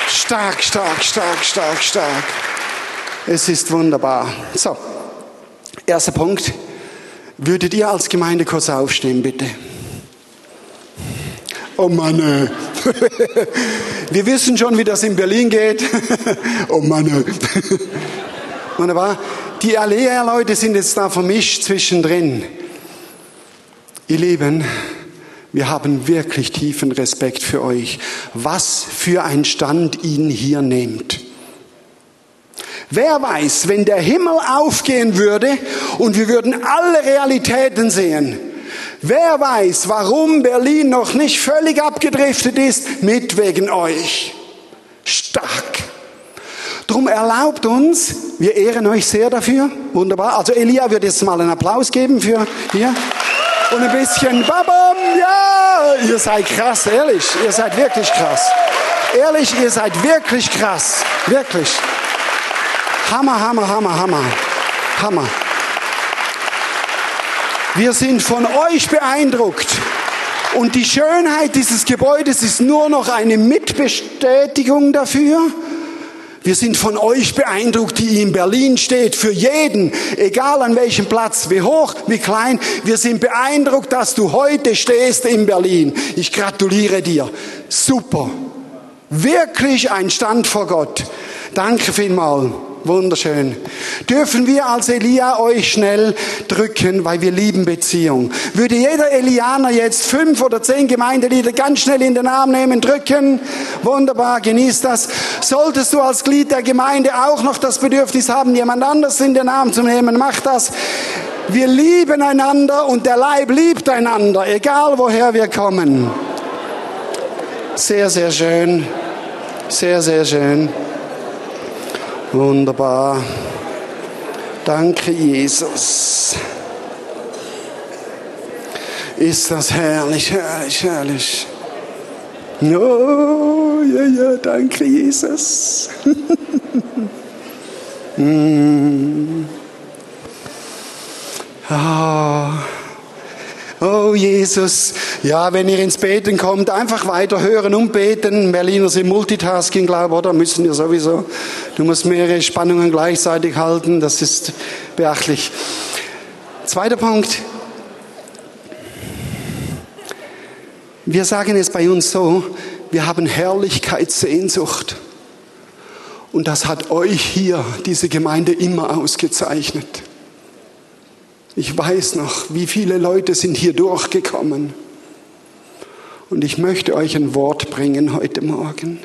Stark, stark, stark, stark, stark. Es ist wunderbar. So, erster Punkt. Würdet ihr als Gemeinde kurz aufstehen, bitte? Oh Mann, äh. wir wissen schon, wie das in Berlin geht. oh Mann. Äh. Wunderbar. Die Alea-Leute sind jetzt da vermischt zwischendrin. Ihr Lieben, wir haben wirklich tiefen Respekt für euch. Was für ein Stand ihn hier nehmt. Wer weiß, wenn der Himmel aufgehen würde und wir würden alle Realitäten sehen, Wer weiß, warum Berlin noch nicht völlig abgedriftet ist, mit wegen euch. Stark. Drum erlaubt uns, wir ehren euch sehr dafür. Wunderbar. Also Elia wird jetzt mal einen Applaus geben für hier. Und ein bisschen Babam, ja, ihr seid krass, ehrlich, ihr seid wirklich krass. Ehrlich, ihr seid wirklich krass, wirklich. Hammer, Hammer, Hammer, Hammer, Hammer. Wir sind von euch beeindruckt. Und die Schönheit dieses Gebäudes ist nur noch eine Mitbestätigung dafür. Wir sind von euch beeindruckt, die in Berlin steht, für jeden, egal an welchem Platz, wie hoch, wie klein. Wir sind beeindruckt, dass du heute stehst in Berlin. Ich gratuliere dir. Super. Wirklich ein Stand vor Gott. Danke vielmals. Wunderschön. Dürfen wir als Elia euch schnell drücken, weil wir lieben Beziehung. Würde jeder Elianer jetzt fünf oder zehn Gemeindelieder ganz schnell in den Arm nehmen, drücken? Wunderbar, genießt das. Solltest du als Glied der Gemeinde auch noch das Bedürfnis haben, jemand anders in den Arm zu nehmen, mach das. Wir lieben einander und der Leib liebt einander, egal woher wir kommen. Sehr, sehr schön. Sehr, sehr schön. Wunderbar. Danke, Jesus. Ist das herrlich, herrlich, herrlich. Oh, ja, ja, danke, Jesus. mm. oh. Oh Jesus, ja, wenn ihr ins Beten kommt, einfach weiter hören und beten. Berliner sind Multitasking, glaube ich, oder? Müssen wir sowieso. Du musst mehrere Spannungen gleichzeitig halten, das ist beachtlich. Zweiter Punkt. Wir sagen es bei uns so, wir haben Herrlichkeitssehnsucht. Und das hat euch hier, diese Gemeinde, immer ausgezeichnet. Ich weiß noch, wie viele Leute sind hier durchgekommen. Und ich möchte euch ein Wort bringen heute Morgen.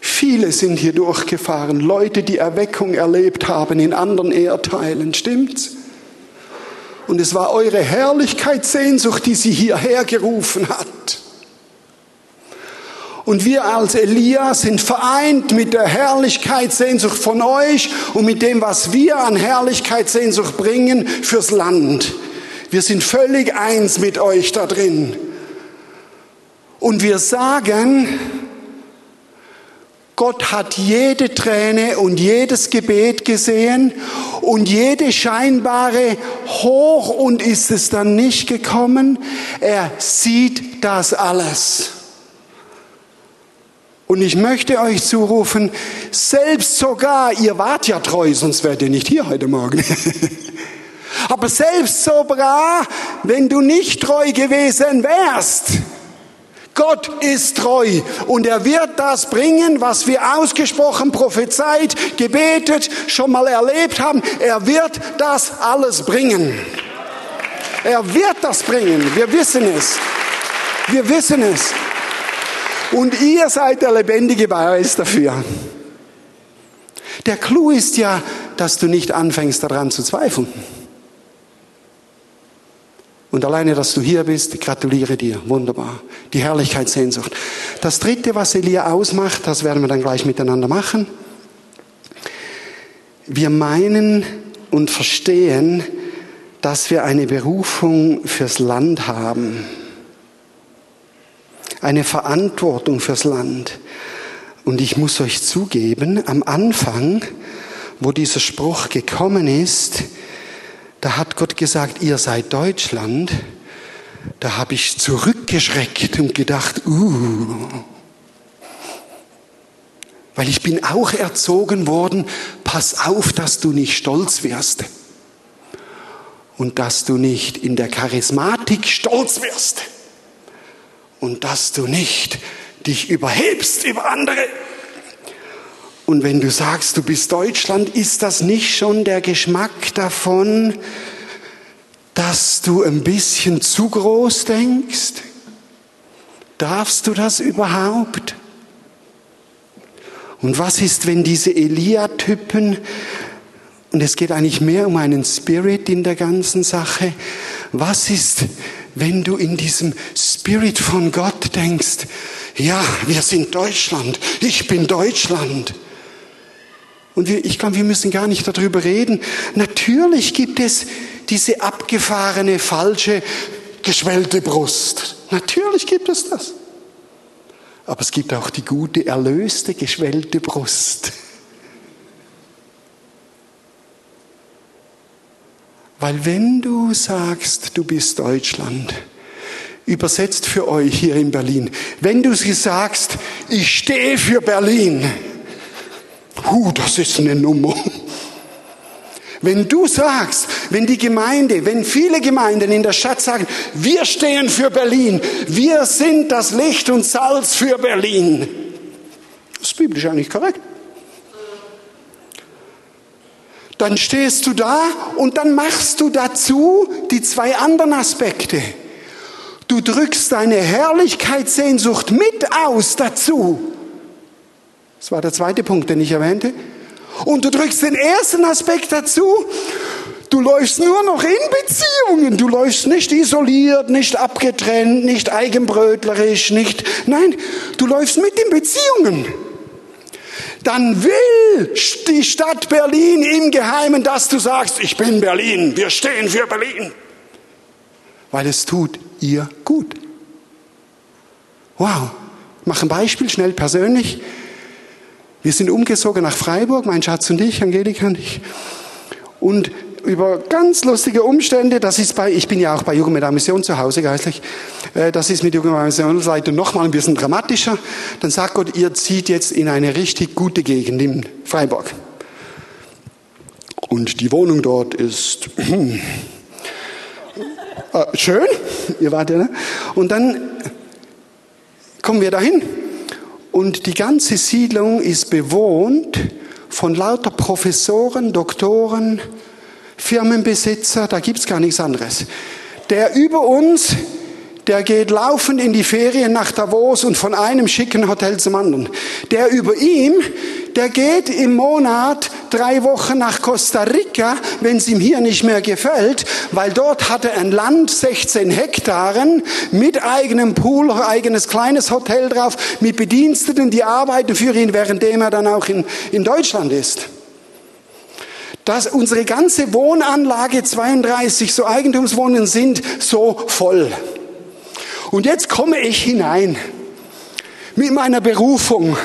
Viele sind hier durchgefahren, Leute, die Erweckung erlebt haben in anderen Erdteilen, stimmt's? Und es war eure Herrlichkeitssehnsucht, die sie hierher gerufen hat. Und wir als Elia sind vereint mit der Herrlichkeitssehnsucht von euch und mit dem, was wir an Herrlichkeitssehnsucht bringen fürs Land. Wir sind völlig eins mit euch da drin. Und wir sagen, Gott hat jede Träne und jedes Gebet gesehen und jede scheinbare hoch und ist es dann nicht gekommen. Er sieht das alles. Und ich möchte euch zurufen, selbst sogar, ihr wart ja treu, sonst wärt ihr nicht hier heute Morgen. Aber selbst sogar, wenn du nicht treu gewesen wärst, Gott ist treu und er wird das bringen, was wir ausgesprochen, prophezeit, gebetet, schon mal erlebt haben. Er wird das alles bringen. Er wird das bringen. Wir wissen es. Wir wissen es. Und ihr seid der lebendige Beweis dafür. Der Clou ist ja, dass du nicht anfängst daran zu zweifeln. Und alleine, dass du hier bist, gratuliere dir. Wunderbar. Die Herrlichkeitssehnsucht. Das dritte, was Elia ausmacht, das werden wir dann gleich miteinander machen. Wir meinen und verstehen, dass wir eine Berufung fürs Land haben eine Verantwortung fürs Land. Und ich muss euch zugeben, am Anfang wo dieser Spruch gekommen ist, da hat Gott gesagt, ihr seid Deutschland. Da habe ich zurückgeschreckt und gedacht, uh, weil ich bin auch erzogen worden, pass auf, dass du nicht stolz wirst. Und dass du nicht in der Charismatik stolz wirst. Und dass du nicht dich überhebst über andere. Und wenn du sagst, du bist Deutschland, ist das nicht schon der Geschmack davon, dass du ein bisschen zu groß denkst? Darfst du das überhaupt? Und was ist, wenn diese Elia-Typen, und es geht eigentlich mehr um einen Spirit in der ganzen Sache, was ist, wenn du in diesem Spirit von Gott denkst, ja, wir sind Deutschland, ich bin Deutschland. Und wir, ich glaube, wir müssen gar nicht darüber reden. Natürlich gibt es diese abgefahrene, falsche, geschwellte Brust. Natürlich gibt es das. Aber es gibt auch die gute, erlöste, geschwellte Brust. Weil wenn du sagst, du bist Deutschland, übersetzt für euch hier in Berlin, wenn du sagst, ich stehe für Berlin, hu, das ist eine Nummer. Wenn du sagst, wenn die Gemeinde, wenn viele Gemeinden in der Stadt sagen, wir stehen für Berlin, wir sind das Licht und Salz für Berlin, das ist biblisch eigentlich korrekt. Dann stehst du da und dann machst du dazu die zwei anderen Aspekte. Du drückst deine Herrlichkeitssehnsucht mit aus dazu. Das war der zweite Punkt, den ich erwähnte. Und du drückst den ersten Aspekt dazu. Du läufst nur noch in Beziehungen. Du läufst nicht isoliert, nicht abgetrennt, nicht eigenbrötlerisch, nicht, nein, du läufst mit in Beziehungen. Dann will die Stadt Berlin im Geheimen, dass du sagst, ich bin Berlin, wir stehen für Berlin. Weil es tut ihr gut. Wow. Mach ein Beispiel, schnell persönlich. Wir sind umgezogen nach Freiburg, mein Schatz und ich, Angelika und ich. Und über ganz lustige Umstände, das ist bei, ich bin ja auch bei Jugend mit der Mission zu Hause geistlich, äh, das ist mit Jugend mit der Missionsleitung nochmal ein bisschen dramatischer. Dann sagt Gott, ihr zieht jetzt in eine richtig gute Gegend in Freiburg. Und die Wohnung dort ist äh, schön, ihr wart ja, ne? Und dann kommen wir dahin und die ganze Siedlung ist bewohnt von lauter Professoren, Doktoren, Firmenbesitzer, da gibt's gar nichts anderes. Der über uns, der geht laufend in die Ferien nach Davos und von einem schicken Hotel zum anderen. Der über ihm, der geht im Monat drei Wochen nach Costa Rica, wenn es ihm hier nicht mehr gefällt, weil dort hat er ein Land, 16 Hektaren, mit eigenem Pool, eigenes kleines Hotel drauf, mit Bediensteten, die arbeiten für ihn, währenddem er dann auch in, in Deutschland ist dass unsere ganze Wohnanlage 32 so Eigentumswohnungen sind so voll. Und jetzt komme ich hinein mit meiner Berufung.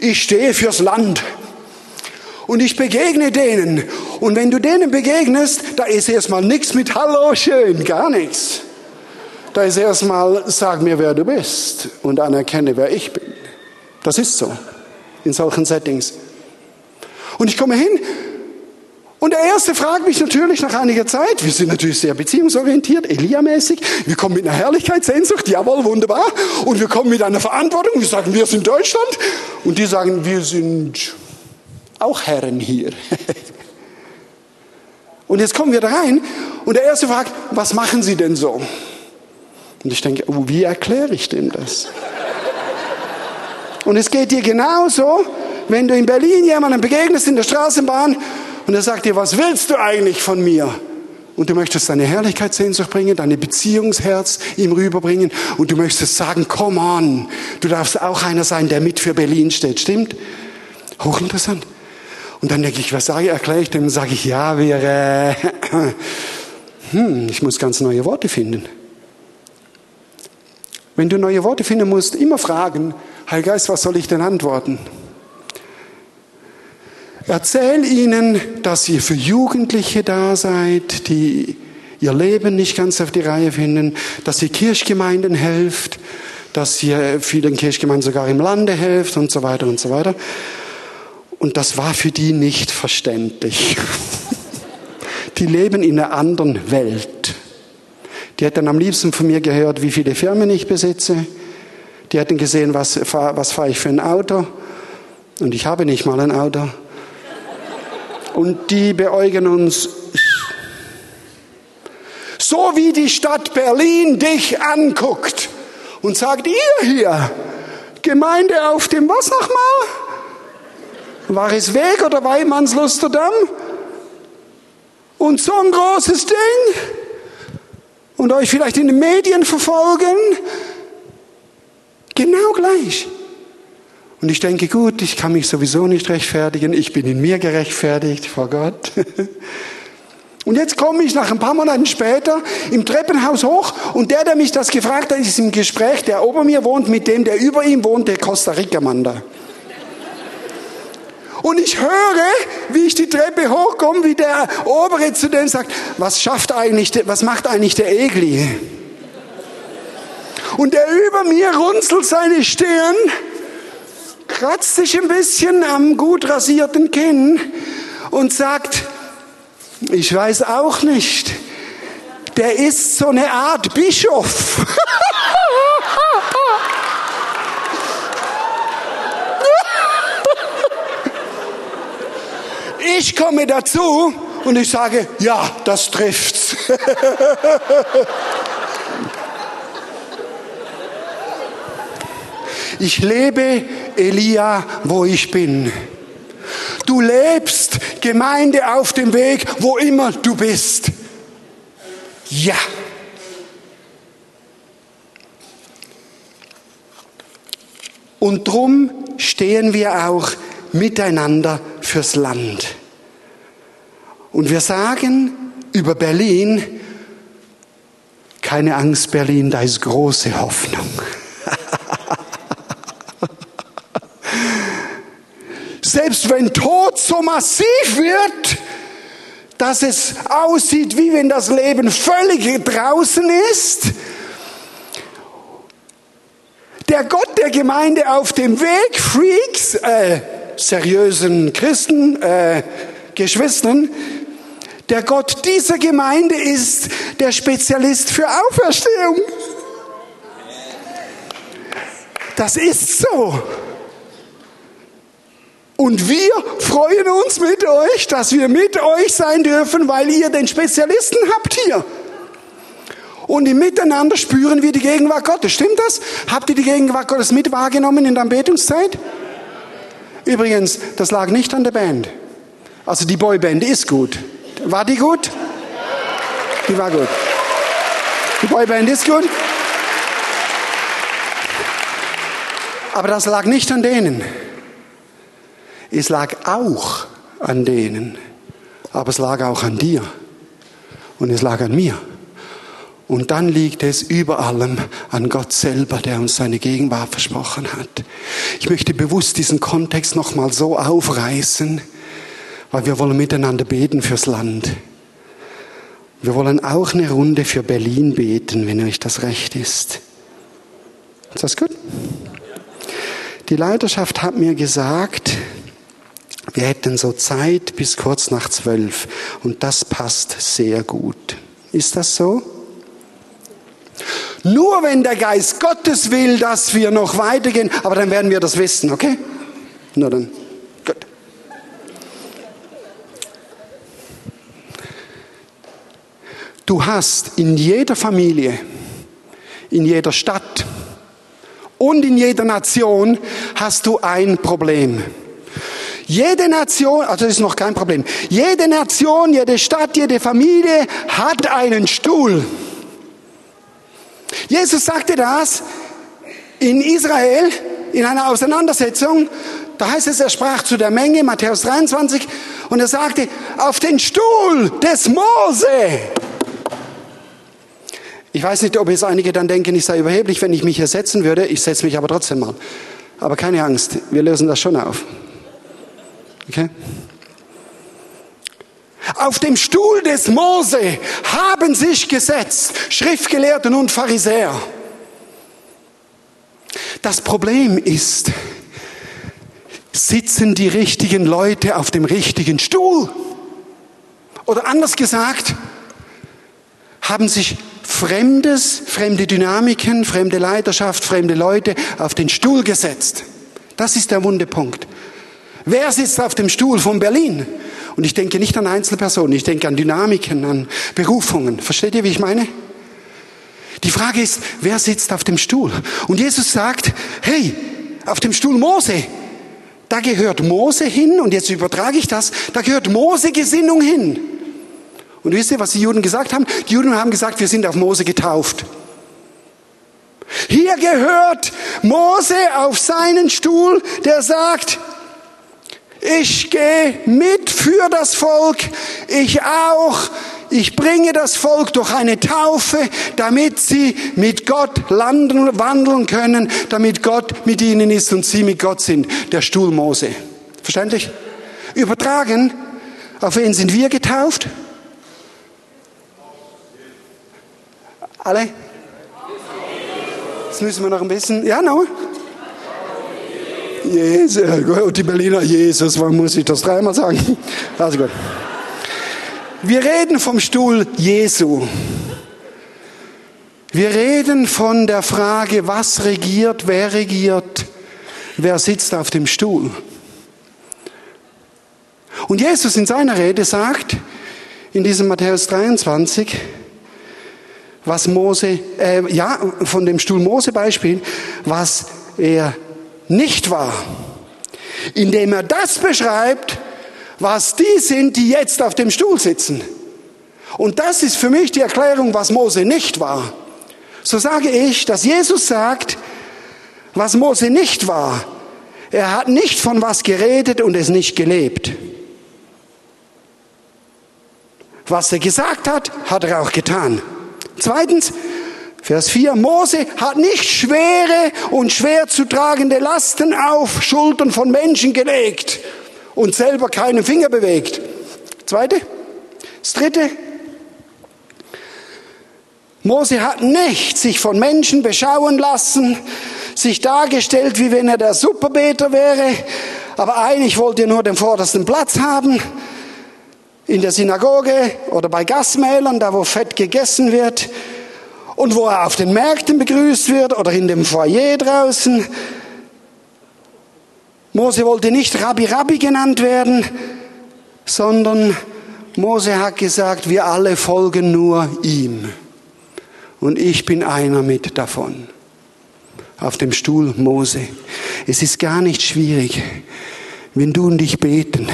Ich stehe fürs Land. Und ich begegne denen. Und wenn du denen begegnest, da ist erstmal nichts mit Hallo schön, gar nichts. Da ist erstmal, sag mir, wer du bist und anerkenne, wer ich bin. Das ist so in solchen Settings. Und ich komme hin und der Erste fragt mich natürlich nach einiger Zeit, wir sind natürlich sehr beziehungsorientiert, Elia-mäßig, wir kommen mit einer Herrlichkeitssehnsucht, jawohl, wunderbar, und wir kommen mit einer Verantwortung, wir sagen, wir sind Deutschland, und die sagen, wir sind auch Herren hier. und jetzt kommen wir da rein, und der Erste fragt, was machen Sie denn so? Und ich denke, oh, wie erkläre ich dem das? und es geht dir genauso, wenn du in Berlin jemandem begegnest in der Straßenbahn und er sagt dir, was willst du eigentlich von mir? Und du möchtest deine Herrlichkeitssehnsucht bringen, deine Beziehungsherz ihm rüberbringen und du möchtest sagen, come on, du darfst auch einer sein, der mit für Berlin steht. Stimmt? Hochinteressant. Und dann denke ich, was sage ich, erkläre ich dem, sage ich, ja, wäre, hm, ich muss ganz neue Worte finden. Wenn du neue Worte finden musst, immer fragen, Heiliger Geist, was soll ich denn antworten? Erzähl ihnen, dass ihr für Jugendliche da seid, die ihr Leben nicht ganz auf die Reihe finden, dass ihr Kirchgemeinden helft, dass ihr vielen Kirchgemeinden sogar im Lande helft und so weiter und so weiter. Und das war für die nicht verständlich. Die leben in einer anderen Welt. Die hätten am liebsten von mir gehört, wie viele Firmen ich besitze. Die hätten gesehen, was, was fahre ich für ein Auto. Und ich habe nicht mal ein Auto. Und die beäugen uns so wie die Stadt Berlin dich anguckt und sagt, ihr hier, Gemeinde auf dem was nochmal? War es Weg oder Weimanslusterdam? Und so ein großes Ding? Und euch vielleicht in den Medien verfolgen? Genau gleich. Und ich denke, gut, ich kann mich sowieso nicht rechtfertigen. Ich bin in mir gerechtfertigt vor Gott. Und jetzt komme ich nach ein paar Monaten später im Treppenhaus hoch und der, der mich das gefragt hat, ist im Gespräch, der ober mir wohnt, mit dem, der über ihm wohnt, der Costa Rica-Mann da. Und ich höre, wie ich die Treppe hochkomme, wie der Obere zu dem sagt, was schafft eigentlich, was macht eigentlich der Egli? Und der über mir runzelt seine Stirn, kratzt sich ein bisschen am gut rasierten Kinn und sagt, ich weiß auch nicht. Der ist so eine Art Bischof. Ich komme dazu und ich sage, ja, das trifft's. Ich lebe Elia, wo ich bin. Du lebst Gemeinde auf dem Weg, wo immer du bist. Ja. Und drum stehen wir auch miteinander fürs Land. Und wir sagen über Berlin, keine Angst Berlin, da ist große Hoffnung. Selbst wenn Tod so massiv wird, dass es aussieht, wie wenn das Leben völlig draußen ist, der Gott der Gemeinde auf dem Weg, Freaks, äh, seriösen Christen, äh, Geschwistern, der Gott dieser Gemeinde ist der Spezialist für Auferstehung. Das ist so. Und wir freuen uns mit euch, dass wir mit euch sein dürfen, weil ihr den Spezialisten habt hier. Und im Miteinander spüren wir die Gegenwart Gottes. Stimmt das? Habt ihr die Gegenwart Gottes mit wahrgenommen in der Anbetungszeit? Übrigens, das lag nicht an der Band. Also die Boyband ist gut. War die gut? Die war gut. Die Boyband ist gut. Aber das lag nicht an denen. Es lag auch an denen, aber es lag auch an dir und es lag an mir. Und dann liegt es über allem an Gott selber, der uns seine Gegenwart versprochen hat. Ich möchte bewusst diesen Kontext nochmal so aufreißen, weil wir wollen miteinander beten fürs Land. Wir wollen auch eine Runde für Berlin beten, wenn euch das recht ist. Ist das gut? Die Leiterschaft hat mir gesagt, wir hätten so Zeit bis kurz nach zwölf und das passt sehr gut. Ist das so? Nur wenn der Geist Gottes will, dass wir noch weitergehen, aber dann werden wir das wissen, okay? Nur dann. Gut. Du hast in jeder Familie, in jeder Stadt und in jeder Nation hast du ein Problem. Jede Nation, also das ist noch kein Problem, jede Nation, jede Stadt, jede Familie hat einen Stuhl. Jesus sagte das in Israel in einer Auseinandersetzung. Da heißt es, er sprach zu der Menge, Matthäus 23, und er sagte, auf den Stuhl des Mose. Ich weiß nicht, ob jetzt einige dann denken, ich sei überheblich, wenn ich mich hier setzen würde. Ich setze mich aber trotzdem mal. Aber keine Angst, wir lösen das schon auf. Okay? Auf dem Stuhl des Mose haben sich gesetzt Schriftgelehrten und Pharisäer. Das Problem ist, sitzen die richtigen Leute auf dem richtigen Stuhl? Oder anders gesagt, haben sich Fremdes, fremde Dynamiken, fremde Leiterschaft, fremde Leute auf den Stuhl gesetzt. Das ist der Wundepunkt. Wer sitzt auf dem Stuhl von Berlin? Und ich denke nicht an Einzelpersonen, ich denke an Dynamiken, an Berufungen. Versteht ihr, wie ich meine? Die Frage ist, wer sitzt auf dem Stuhl? Und Jesus sagt, hey, auf dem Stuhl Mose, da gehört Mose hin, und jetzt übertrage ich das, da gehört Mose Gesinnung hin. Und wisst ihr, was die Juden gesagt haben? Die Juden haben gesagt, wir sind auf Mose getauft. Hier gehört Mose auf seinen Stuhl, der sagt, ich gehe mit für das Volk, ich auch, ich bringe das Volk durch eine Taufe, damit sie mit Gott landen, wandeln können, damit Gott mit ihnen ist und sie mit Gott sind. Der Stuhl Mose. Verständlich? Übertragen, auf wen sind wir getauft? Alle? Jetzt müssen wir noch ein bisschen. Ja, no? Jesus. Und die Berliner, Jesus, warum muss ich das dreimal sagen? Also gut. Wir reden vom Stuhl Jesu. Wir reden von der Frage, was regiert, wer regiert, wer sitzt auf dem Stuhl. Und Jesus in seiner Rede sagt, in diesem Matthäus 23, was Mose, äh, ja, von dem Stuhl Mose Beispiel, was er nicht war. Indem er das beschreibt, was die sind, die jetzt auf dem Stuhl sitzen. Und das ist für mich die Erklärung, was Mose nicht war. So sage ich, dass Jesus sagt, was Mose nicht war. Er hat nicht von was geredet und es nicht gelebt. Was er gesagt hat, hat er auch getan. Zweitens, Vers 4, Mose hat nicht schwere und schwer zu tragende Lasten auf Schultern von Menschen gelegt und selber keinen Finger bewegt. Zweite, das dritte, Mose hat nicht sich von Menschen beschauen lassen, sich dargestellt, wie wenn er der Superbeter wäre, aber eigentlich wollte er nur den vordersten Platz haben in der Synagoge oder bei Gasmälern, da wo fett gegessen wird und wo er auf den Märkten begrüßt wird oder in dem Foyer draußen. Mose wollte nicht Rabbi Rabbi genannt werden, sondern Mose hat gesagt, wir alle folgen nur ihm. Und ich bin einer mit davon. Auf dem Stuhl Mose. Es ist gar nicht schwierig, wenn du und ich beten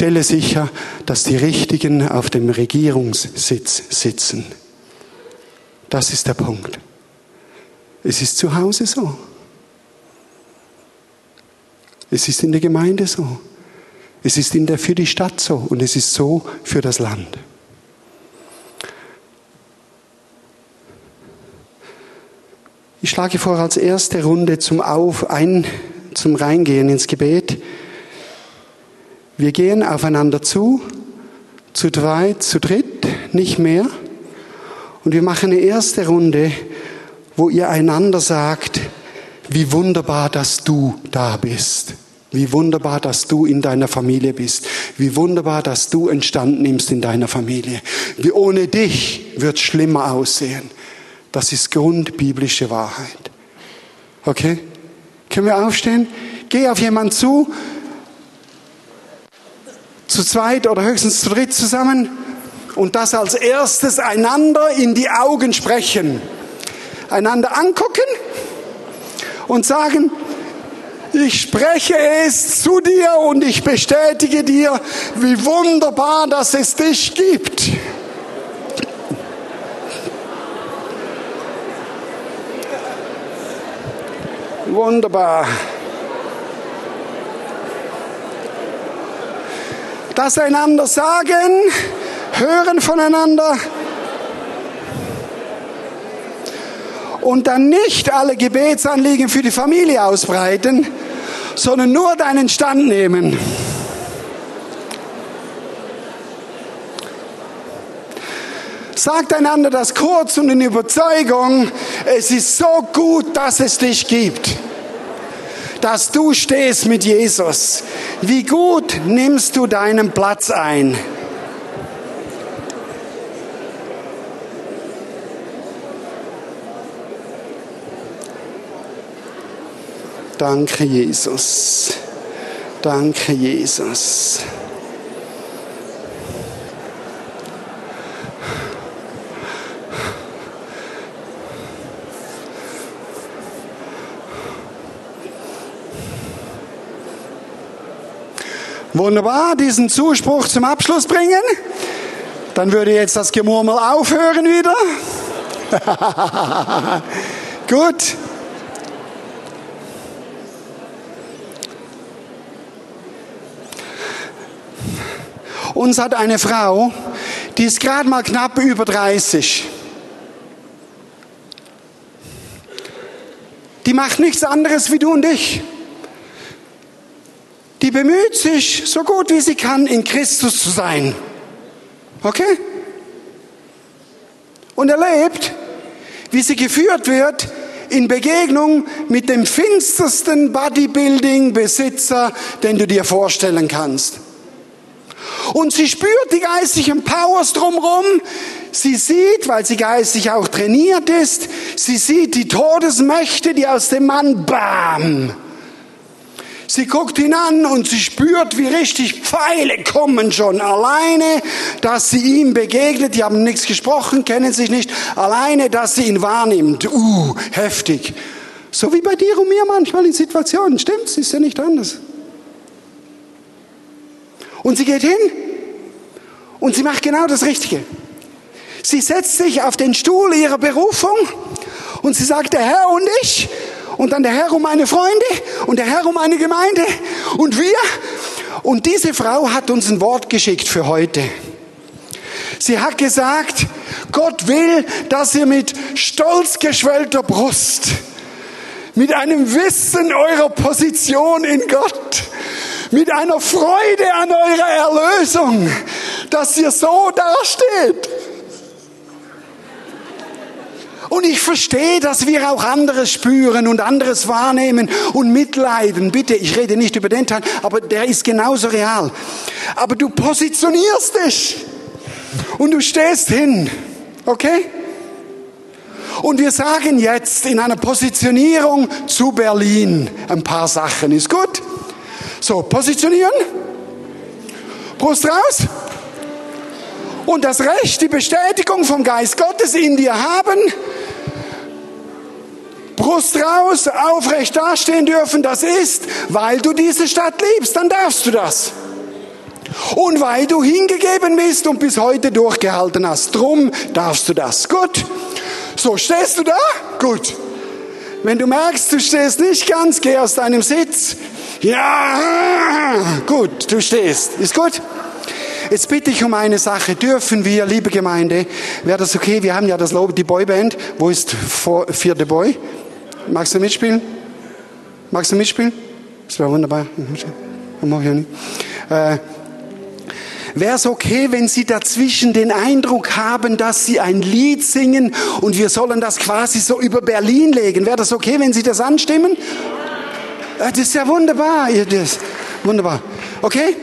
Stelle sicher, dass die Richtigen auf dem Regierungssitz sitzen. Das ist der Punkt. Es ist zu Hause so. Es ist in der Gemeinde so. Es ist in der, für die Stadt so und es ist so für das Land. Ich schlage vor als erste Runde zum Auf, ein, zum Reingehen ins Gebet. Wir gehen aufeinander zu, zu drei, zu dritt, nicht mehr. Und wir machen eine erste Runde, wo ihr einander sagt, wie wunderbar, dass du da bist. Wie wunderbar, dass du in deiner Familie bist. Wie wunderbar, dass du entstanden nimmst in deiner Familie. Wie ohne dich wird schlimmer aussehen. Das ist grundbiblische Wahrheit. Okay? Können wir aufstehen? Geh auf jemanden zu, zu zweit oder höchstens zu dritt zusammen und das als erstes einander in die Augen sprechen. Einander angucken und sagen, ich spreche es zu dir und ich bestätige dir, wie wunderbar, dass es dich gibt. Wunderbar. das einander sagen, hören voneinander und dann nicht alle Gebetsanliegen für die Familie ausbreiten, sondern nur deinen Stand nehmen. Sagt einander das kurz und in Überzeugung, es ist so gut, dass es dich gibt. Dass du stehst mit Jesus. Wie gut nimmst du deinen Platz ein? Danke, Jesus. Danke, Jesus. Wunderbar, diesen Zuspruch zum Abschluss bringen. Dann würde jetzt das Gemurmel aufhören wieder. Gut. Uns hat eine Frau, die ist gerade mal knapp über 30. Die macht nichts anderes wie du und ich. Die bemüht sich, so gut wie sie kann, in Christus zu sein. Okay? Und erlebt, wie sie geführt wird in Begegnung mit dem finstersten Bodybuilding-Besitzer, den du dir vorstellen kannst. Und sie spürt die geistigen Powers drumherum. Sie sieht, weil sie geistig auch trainiert ist, sie sieht die Todesmächte, die aus dem Mann, bam, Sie guckt ihn an und sie spürt, wie richtig Pfeile kommen schon. Alleine, dass sie ihm begegnet, die haben nichts gesprochen, kennen sich nicht. Alleine, dass sie ihn wahrnimmt. Uh, heftig. So wie bei dir und mir manchmal in Situationen. Stimmt's? Ist ja nicht anders. Und sie geht hin und sie macht genau das Richtige. Sie setzt sich auf den Stuhl ihrer Berufung und sie sagt, der Herr und ich und dann der Herr um meine Freunde und der Herr um meine Gemeinde und wir. Und diese Frau hat uns ein Wort geschickt für heute. Sie hat gesagt, Gott will, dass ihr mit stolz geschwellter Brust, mit einem Wissen eurer Position in Gott, mit einer Freude an eurer Erlösung, dass ihr so dasteht. Und ich verstehe, dass wir auch anderes spüren und anderes wahrnehmen und mitleiden. Bitte, ich rede nicht über den Teil, aber der ist genauso real. Aber du positionierst dich und du stehst hin. Okay? Und wir sagen jetzt in einer Positionierung zu Berlin ein paar Sachen. Ist gut? So, positionieren. Brust raus. Und das Recht, die Bestätigung vom Geist Gottes in dir haben, Brust raus, aufrecht dastehen dürfen, das ist, weil du diese Stadt liebst, dann darfst du das. Und weil du hingegeben bist und bis heute durchgehalten hast, drum darfst du das. Gut. So, stehst du da? Gut. Wenn du merkst, du stehst nicht ganz, geh aus deinem Sitz. Ja, gut, du stehst. Ist gut? Jetzt bitte ich um eine Sache. Dürfen wir, liebe Gemeinde, wäre das okay? Wir haben ja das die Boyband. Wo ist vierte Boy? Magst du mitspielen? Magst du mitspielen? Das wäre wunderbar. Äh, Wäre es okay, wenn Sie dazwischen den Eindruck haben, dass Sie ein Lied singen und wir sollen das quasi so über Berlin legen? Wäre das okay, wenn Sie das anstimmen? Äh, das ist ja wunderbar. Wunderbar. Okay?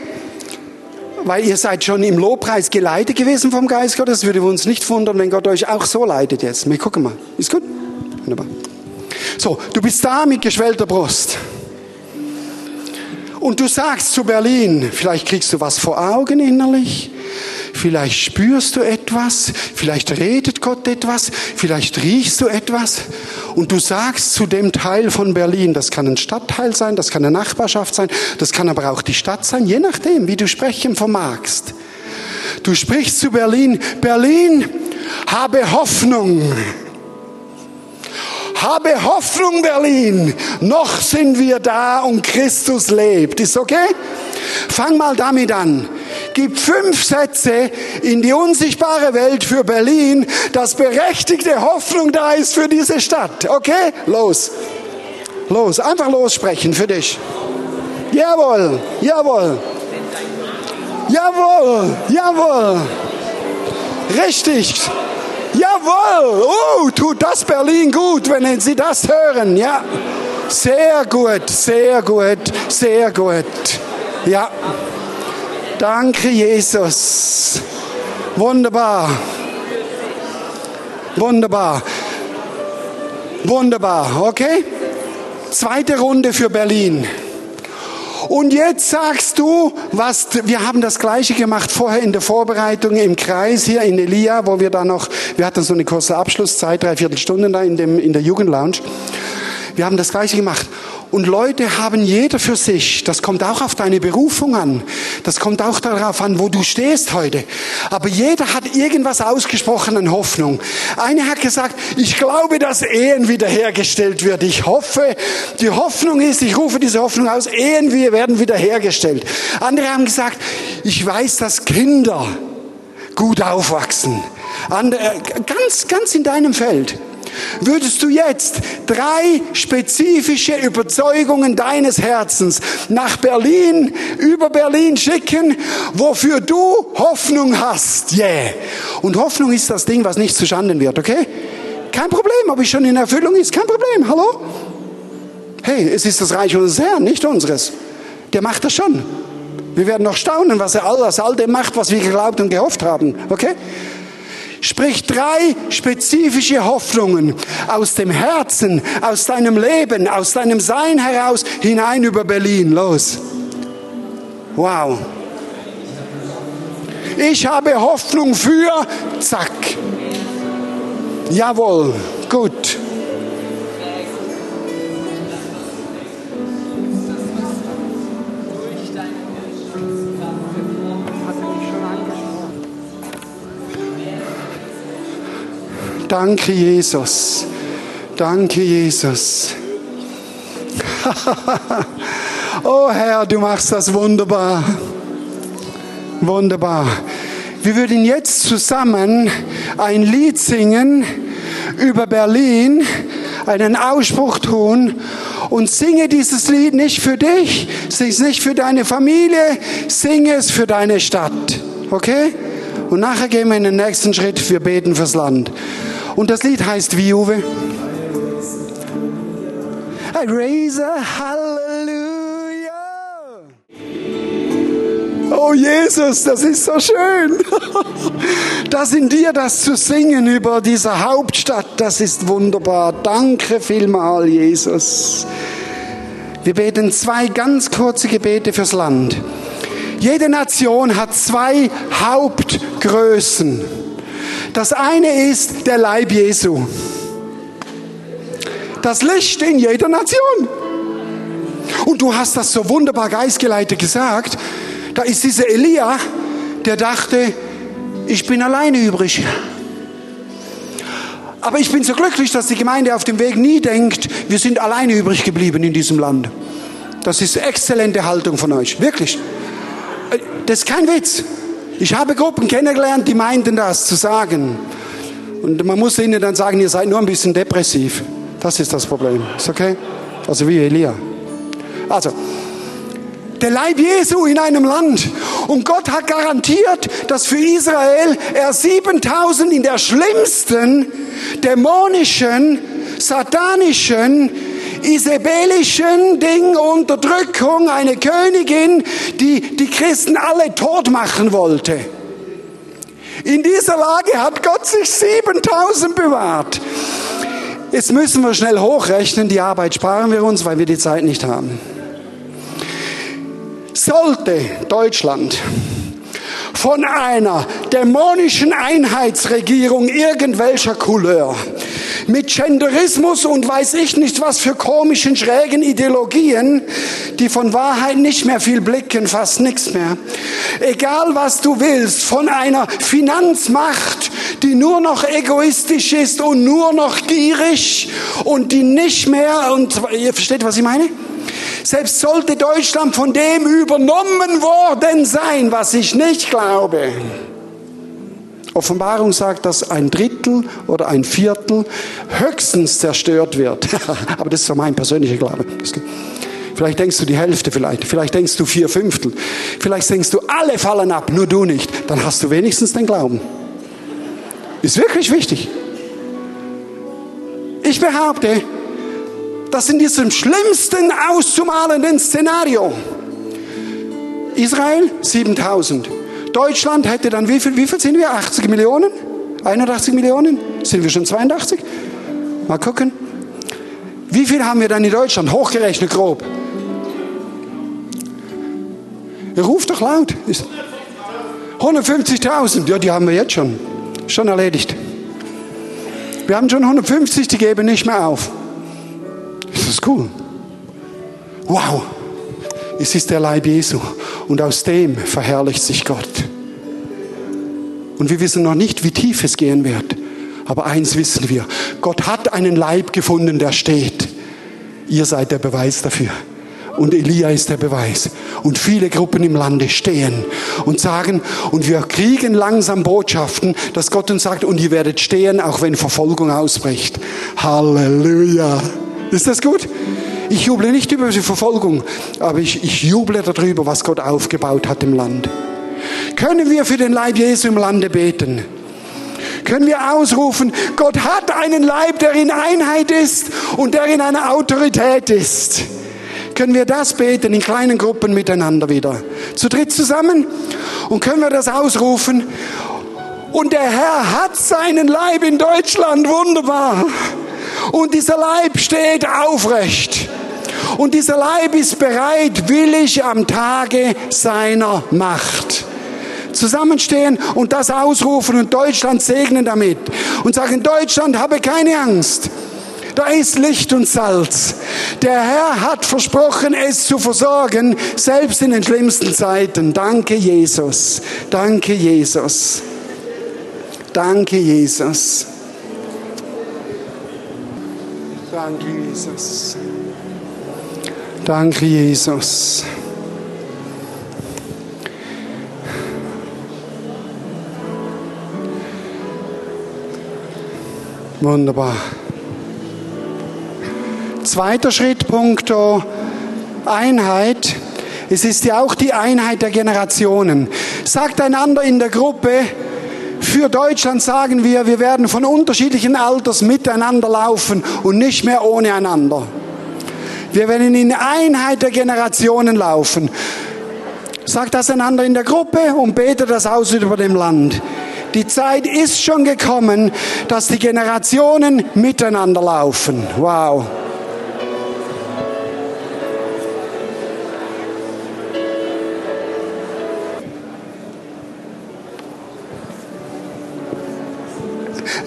Weil ihr seid schon im Lobpreis geleitet gewesen vom Geist Gottes. Würde uns nicht wundern, wenn Gott euch auch so leitet jetzt. Wir gucken mal. Ist gut? Wunderbar. So, du bist da mit geschwellter Brust. Und du sagst zu Berlin, vielleicht kriegst du was vor Augen innerlich, vielleicht spürst du etwas, vielleicht redet Gott etwas, vielleicht riechst du etwas und du sagst zu dem Teil von Berlin, das kann ein Stadtteil sein, das kann eine Nachbarschaft sein, das kann aber auch die Stadt sein, je nachdem, wie du sprechen vermagst. Du sprichst zu Berlin, Berlin, habe Hoffnung. Habe Hoffnung, Berlin. Noch sind wir da und Christus lebt. Ist okay? Fang mal damit an. Gib fünf Sätze in die unsichtbare Welt für Berlin, dass berechtigte Hoffnung da ist für diese Stadt. Okay? Los. Los. Einfach lossprechen für dich. Jawohl. Jawohl. Jawohl. Jawohl. Richtig. Jawohl! Oh, tut das Berlin gut, wenn Sie das hören. Ja. Sehr gut, sehr gut, sehr gut. Ja. Danke, Jesus. Wunderbar. Wunderbar. Wunderbar, okay? Zweite Runde für Berlin. Und jetzt sagst du, was, wir haben das Gleiche gemacht vorher in der Vorbereitung im Kreis hier in Elia, wo wir da noch, wir hatten so eine kurze Abschlusszeit, drei Viertelstunden da in dem, in der Jugendlounge. Wir haben das Gleiche gemacht. Und Leute haben jeder für sich, das kommt auch auf deine Berufung an, das kommt auch darauf an, wo du stehst heute. Aber jeder hat irgendwas ausgesprochen an Hoffnung. Eine hat gesagt, ich glaube, dass Ehen wiederhergestellt wird. Ich hoffe, die Hoffnung ist, ich rufe diese Hoffnung aus, Ehen wir werden wiederhergestellt. Andere haben gesagt, ich weiß, dass Kinder gut aufwachsen. Andere, ganz, ganz in deinem Feld. Würdest du jetzt drei spezifische Überzeugungen deines Herzens nach Berlin, über Berlin schicken, wofür du Hoffnung hast? Yeah. Und Hoffnung ist das Ding, was nicht zustande wird, okay? Kein Problem, ob ich schon in Erfüllung ist, kein Problem, hallo? Hey, es ist das Reich unseres Herrn, nicht unseres. Der macht das schon. Wir werden noch staunen, was er alles all dem macht, was wir geglaubt und gehofft haben, okay? Sprich drei spezifische Hoffnungen aus dem Herzen, aus deinem Leben, aus deinem Sein heraus hinein über Berlin. Los. Wow. Ich habe Hoffnung für, zack. Jawohl, gut. Danke, Jesus. Danke, Jesus. oh Herr, du machst das wunderbar. Wunderbar. Wir würden jetzt zusammen ein Lied singen über Berlin, einen Ausspruch tun und singe dieses Lied nicht für dich, sing es nicht für deine Familie, singe es für deine Stadt. Okay? Und nachher gehen wir in den nächsten Schritt, wir beten fürs Land. Und das Lied heißt wie, Uwe? I raise a hallelujah. Oh Jesus, das ist so schön. Das in dir, das zu singen über diese Hauptstadt, das ist wunderbar. Danke vielmal, Jesus. Wir beten zwei ganz kurze Gebete fürs Land. Jede Nation hat zwei Hauptgrößen. Das eine ist der Leib Jesu. Das Licht in jeder Nation. Und du hast das so wunderbar geistgeleitet gesagt. Da ist dieser Elia, der dachte, ich bin alleine übrig. Aber ich bin so glücklich, dass die Gemeinde auf dem Weg nie denkt, wir sind alleine übrig geblieben in diesem Land. Das ist exzellente Haltung von euch. Wirklich. Äh, das ist kein Witz. Ich habe Gruppen kennengelernt, die meinten das zu sagen. Und man muss ihnen dann sagen, ihr seid nur ein bisschen depressiv. Das ist das Problem. Ist okay? Also wie Elia. Also, der Leib Jesu in einem Land. Und Gott hat garantiert, dass für Israel er 7000 in der schlimmsten dämonischen, satanischen, isabelischen Ding, Unterdrückung, eine Königin, die die Christen alle tot machen wollte. In dieser Lage hat Gott sich 7000 bewahrt. Jetzt müssen wir schnell hochrechnen, die Arbeit sparen wir uns, weil wir die Zeit nicht haben. Sollte Deutschland von einer dämonischen Einheitsregierung irgendwelcher Couleur mit Genderismus und weiß ich nicht was für komischen, schrägen Ideologien, die von Wahrheit nicht mehr viel blicken, fast nichts mehr. Egal was du willst, von einer Finanzmacht, die nur noch egoistisch ist und nur noch gierig und die nicht mehr, und ihr versteht, was ich meine? Selbst sollte Deutschland von dem übernommen worden sein, was ich nicht glaube. Offenbarung sagt, dass ein Drittel oder ein Viertel höchstens zerstört wird. Aber das ist so mein persönlicher Glaube. Vielleicht denkst du die Hälfte vielleicht, vielleicht denkst du vier Fünftel, vielleicht denkst du alle fallen ab, nur du nicht. Dann hast du wenigstens den Glauben. Ist wirklich wichtig. Ich behaupte, dass in diesem schlimmsten auszumalenden Szenario Israel 7000. Deutschland hätte dann wie viel, wie viel sind wir? 80 Millionen? 81 Millionen? Sind wir schon 82? Mal gucken. Wie viel haben wir dann in Deutschland? Hochgerechnet grob. Ruft doch laut. 150.000. Ja, die haben wir jetzt schon. Schon erledigt. Wir haben schon 150, die geben nicht mehr auf. Ist cool. Wow. Es ist der Leib Jesu. Und aus dem verherrlicht sich Gott. Und wir wissen noch nicht, wie tief es gehen wird. Aber eins wissen wir. Gott hat einen Leib gefunden, der steht. Ihr seid der Beweis dafür. Und Elia ist der Beweis. Und viele Gruppen im Lande stehen und sagen, und wir kriegen langsam Botschaften, dass Gott uns sagt, und ihr werdet stehen, auch wenn Verfolgung ausbricht. Halleluja. Ist das gut? Ich juble nicht über die Verfolgung, aber ich, ich juble darüber, was Gott aufgebaut hat im Land. Können wir für den Leib Jesu im Lande beten? Können wir ausrufen, Gott hat einen Leib, der in Einheit ist und der in einer Autorität ist? Können wir das beten in kleinen Gruppen miteinander wieder? Zu dritt zusammen? Und können wir das ausrufen? Und der Herr hat seinen Leib in Deutschland, wunderbar. Und dieser Leib steht aufrecht. Und dieser Leib ist bereit, willig am Tage seiner Macht. Zusammenstehen und das ausrufen und Deutschland segnen damit. Und sagen, Deutschland, habe keine Angst. Da ist Licht und Salz. Der Herr hat versprochen, es zu versorgen, selbst in den schlimmsten Zeiten. Danke, Jesus. Danke, Jesus. Danke, Jesus. Danke, Jesus. Danke, Jesus. Wunderbar. Zweiter Schritt, punkto Einheit. Es ist ja auch die Einheit der Generationen. Sagt einander in der Gruppe, für Deutschland sagen wir, wir werden von unterschiedlichen Alters miteinander laufen und nicht mehr ohne einander. Wir werden in Einheit der Generationen laufen. Sagt das einander in der Gruppe und betet das aus über dem Land. Die Zeit ist schon gekommen, dass die Generationen miteinander laufen. Wow.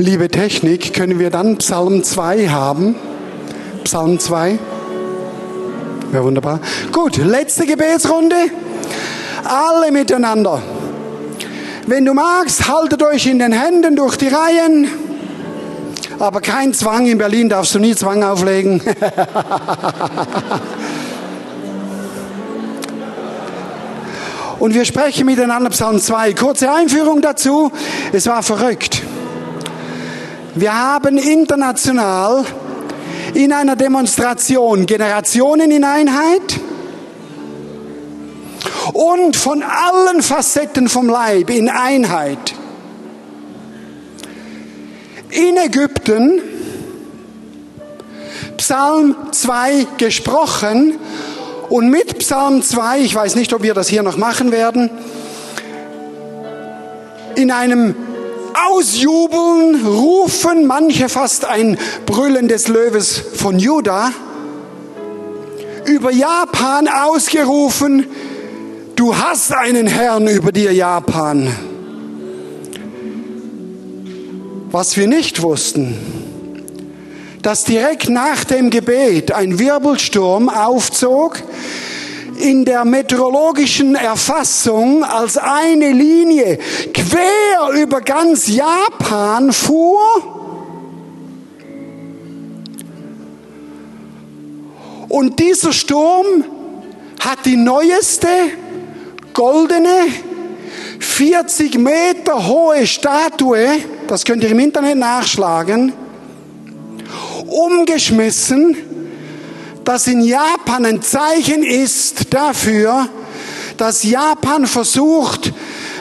Liebe Technik, können wir dann Psalm 2 haben? Psalm 2? Ja, wunderbar. Gut, letzte Gebetsrunde. Alle miteinander. Wenn du magst, haltet euch in den Händen durch die Reihen. Aber kein Zwang. In Berlin darfst du nie Zwang auflegen. Und wir sprechen miteinander Psalm 2. Kurze Einführung dazu. Es war verrückt. Wir haben international in einer Demonstration Generationen in Einheit und von allen Facetten vom Leib in Einheit. In Ägypten Psalm 2 gesprochen und mit Psalm 2, ich weiß nicht, ob wir das hier noch machen werden, in einem Ausjubeln, rufen, manche fast ein Brüllen des Löwes von Juda, über Japan ausgerufen, du hast einen Herrn über dir, Japan. Was wir nicht wussten, dass direkt nach dem Gebet ein Wirbelsturm aufzog, in der meteorologischen Erfassung als eine Linie quer über ganz Japan fuhr. Und dieser Sturm hat die neueste goldene 40 Meter hohe Statue, das könnt ihr im Internet nachschlagen, umgeschmissen das in Japan ein Zeichen ist dafür, dass Japan versucht,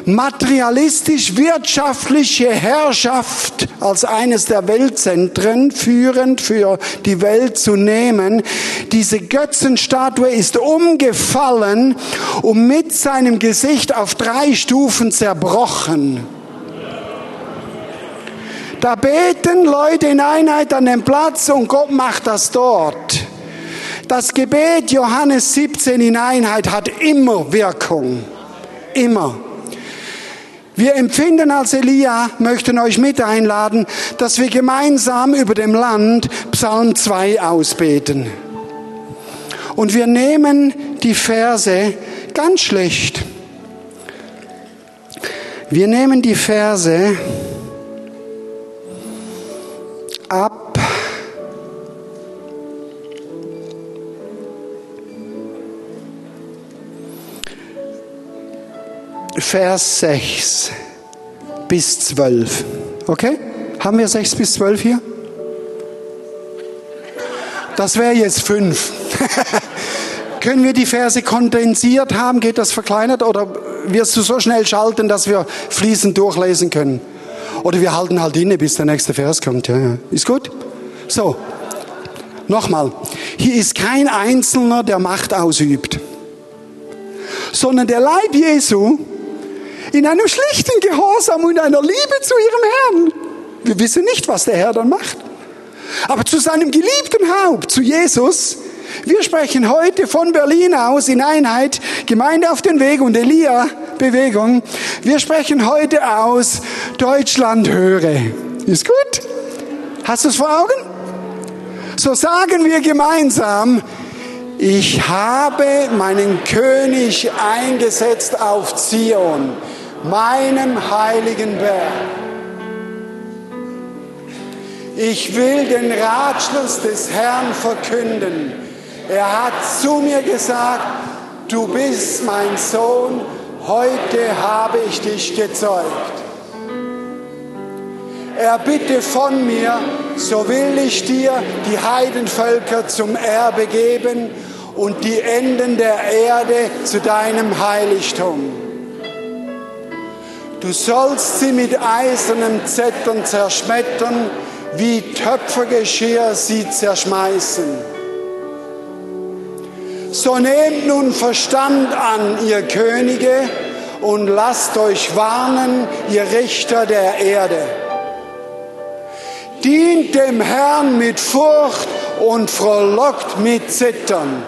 materialistisch-wirtschaftliche Herrschaft als eines der Weltzentren führend für die Welt zu nehmen. Diese Götzenstatue ist umgefallen und mit seinem Gesicht auf drei Stufen zerbrochen. Da beten Leute in Einheit an dem Platz und Gott macht das dort. Das Gebet Johannes 17 in Einheit hat immer Wirkung. Immer. Wir empfinden als Elia, möchten euch mit einladen, dass wir gemeinsam über dem Land Psalm 2 ausbeten. Und wir nehmen die Verse ganz schlecht. Wir nehmen die Verse ab Vers 6 bis 12. Okay? Haben wir 6 bis 12 hier? Das wäre jetzt 5. Können wir die Verse kondensiert haben? Geht das verkleinert? Oder wirst du so schnell schalten, dass wir fließend durchlesen können? Oder wir halten halt inne, bis der nächste Vers kommt. Ja, ja. Ist gut? So. Nochmal. Hier ist kein Einzelner, der Macht ausübt. Sondern der Leib Jesu in einem schlichten Gehorsam und einer Liebe zu ihrem Herrn. Wir wissen nicht, was der Herr dann macht. Aber zu seinem geliebten Haupt, zu Jesus, wir sprechen heute von Berlin aus in Einheit, Gemeinde auf den Weg und Elia Bewegung. Wir sprechen heute aus, Deutschland höre. Ist gut? Hast du es vor Augen? So sagen wir gemeinsam, ich habe meinen König eingesetzt auf Zion meinem heiligen Berg. Ich will den Ratschluss des Herrn verkünden. Er hat zu mir gesagt, du bist mein Sohn, heute habe ich dich gezeugt. Er bitte von mir, so will ich dir die Heidenvölker zum Erbe geben und die Enden der Erde zu deinem Heiligtum. Du sollst sie mit eisernem Zettern zerschmettern, wie Töpfergeschirr sie zerschmeißen. So nehmt nun Verstand an, ihr Könige, und lasst euch warnen, ihr Richter der Erde. Dient dem Herrn mit Furcht und frohlockt mit Zittern.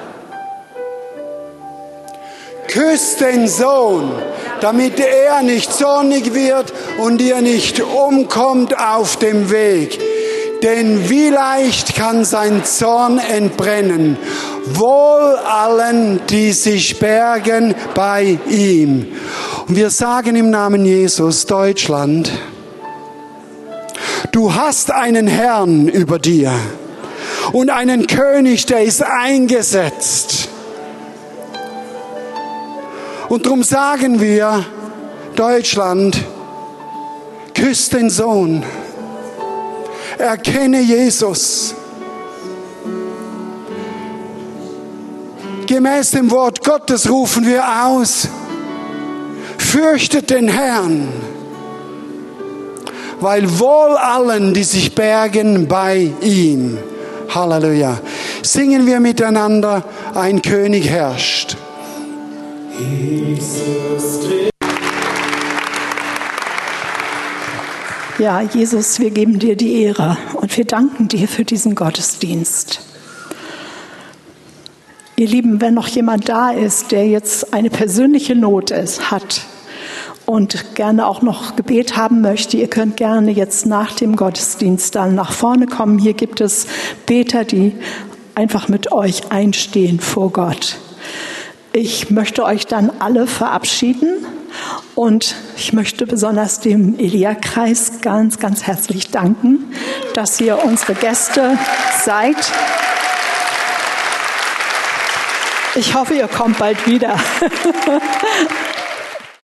Küsst den Sohn, damit er nicht zornig wird und ihr nicht umkommt auf dem Weg. Denn wie leicht kann sein Zorn entbrennen, wohl allen, die sich bergen bei ihm. Und wir sagen im Namen Jesus, Deutschland, du hast einen Herrn über dir und einen König, der ist eingesetzt und darum sagen wir, Deutschland, küsst den Sohn, erkenne Jesus. Gemäß dem Wort Gottes rufen wir aus, fürchtet den Herrn, weil wohl allen, die sich bergen bei ihm. Halleluja. Singen wir miteinander, ein König herrscht. Ja, Jesus, wir geben dir die Ehre und wir danken dir für diesen Gottesdienst. Ihr Lieben, wenn noch jemand da ist, der jetzt eine persönliche Not ist, hat und gerne auch noch Gebet haben möchte, ihr könnt gerne jetzt nach dem Gottesdienst dann nach vorne kommen. Hier gibt es Beter, die einfach mit euch einstehen vor Gott. Ich möchte euch dann alle verabschieden und ich möchte besonders dem Elia-Kreis ganz, ganz herzlich danken, dass ihr unsere Gäste seid. Ich hoffe, ihr kommt bald wieder.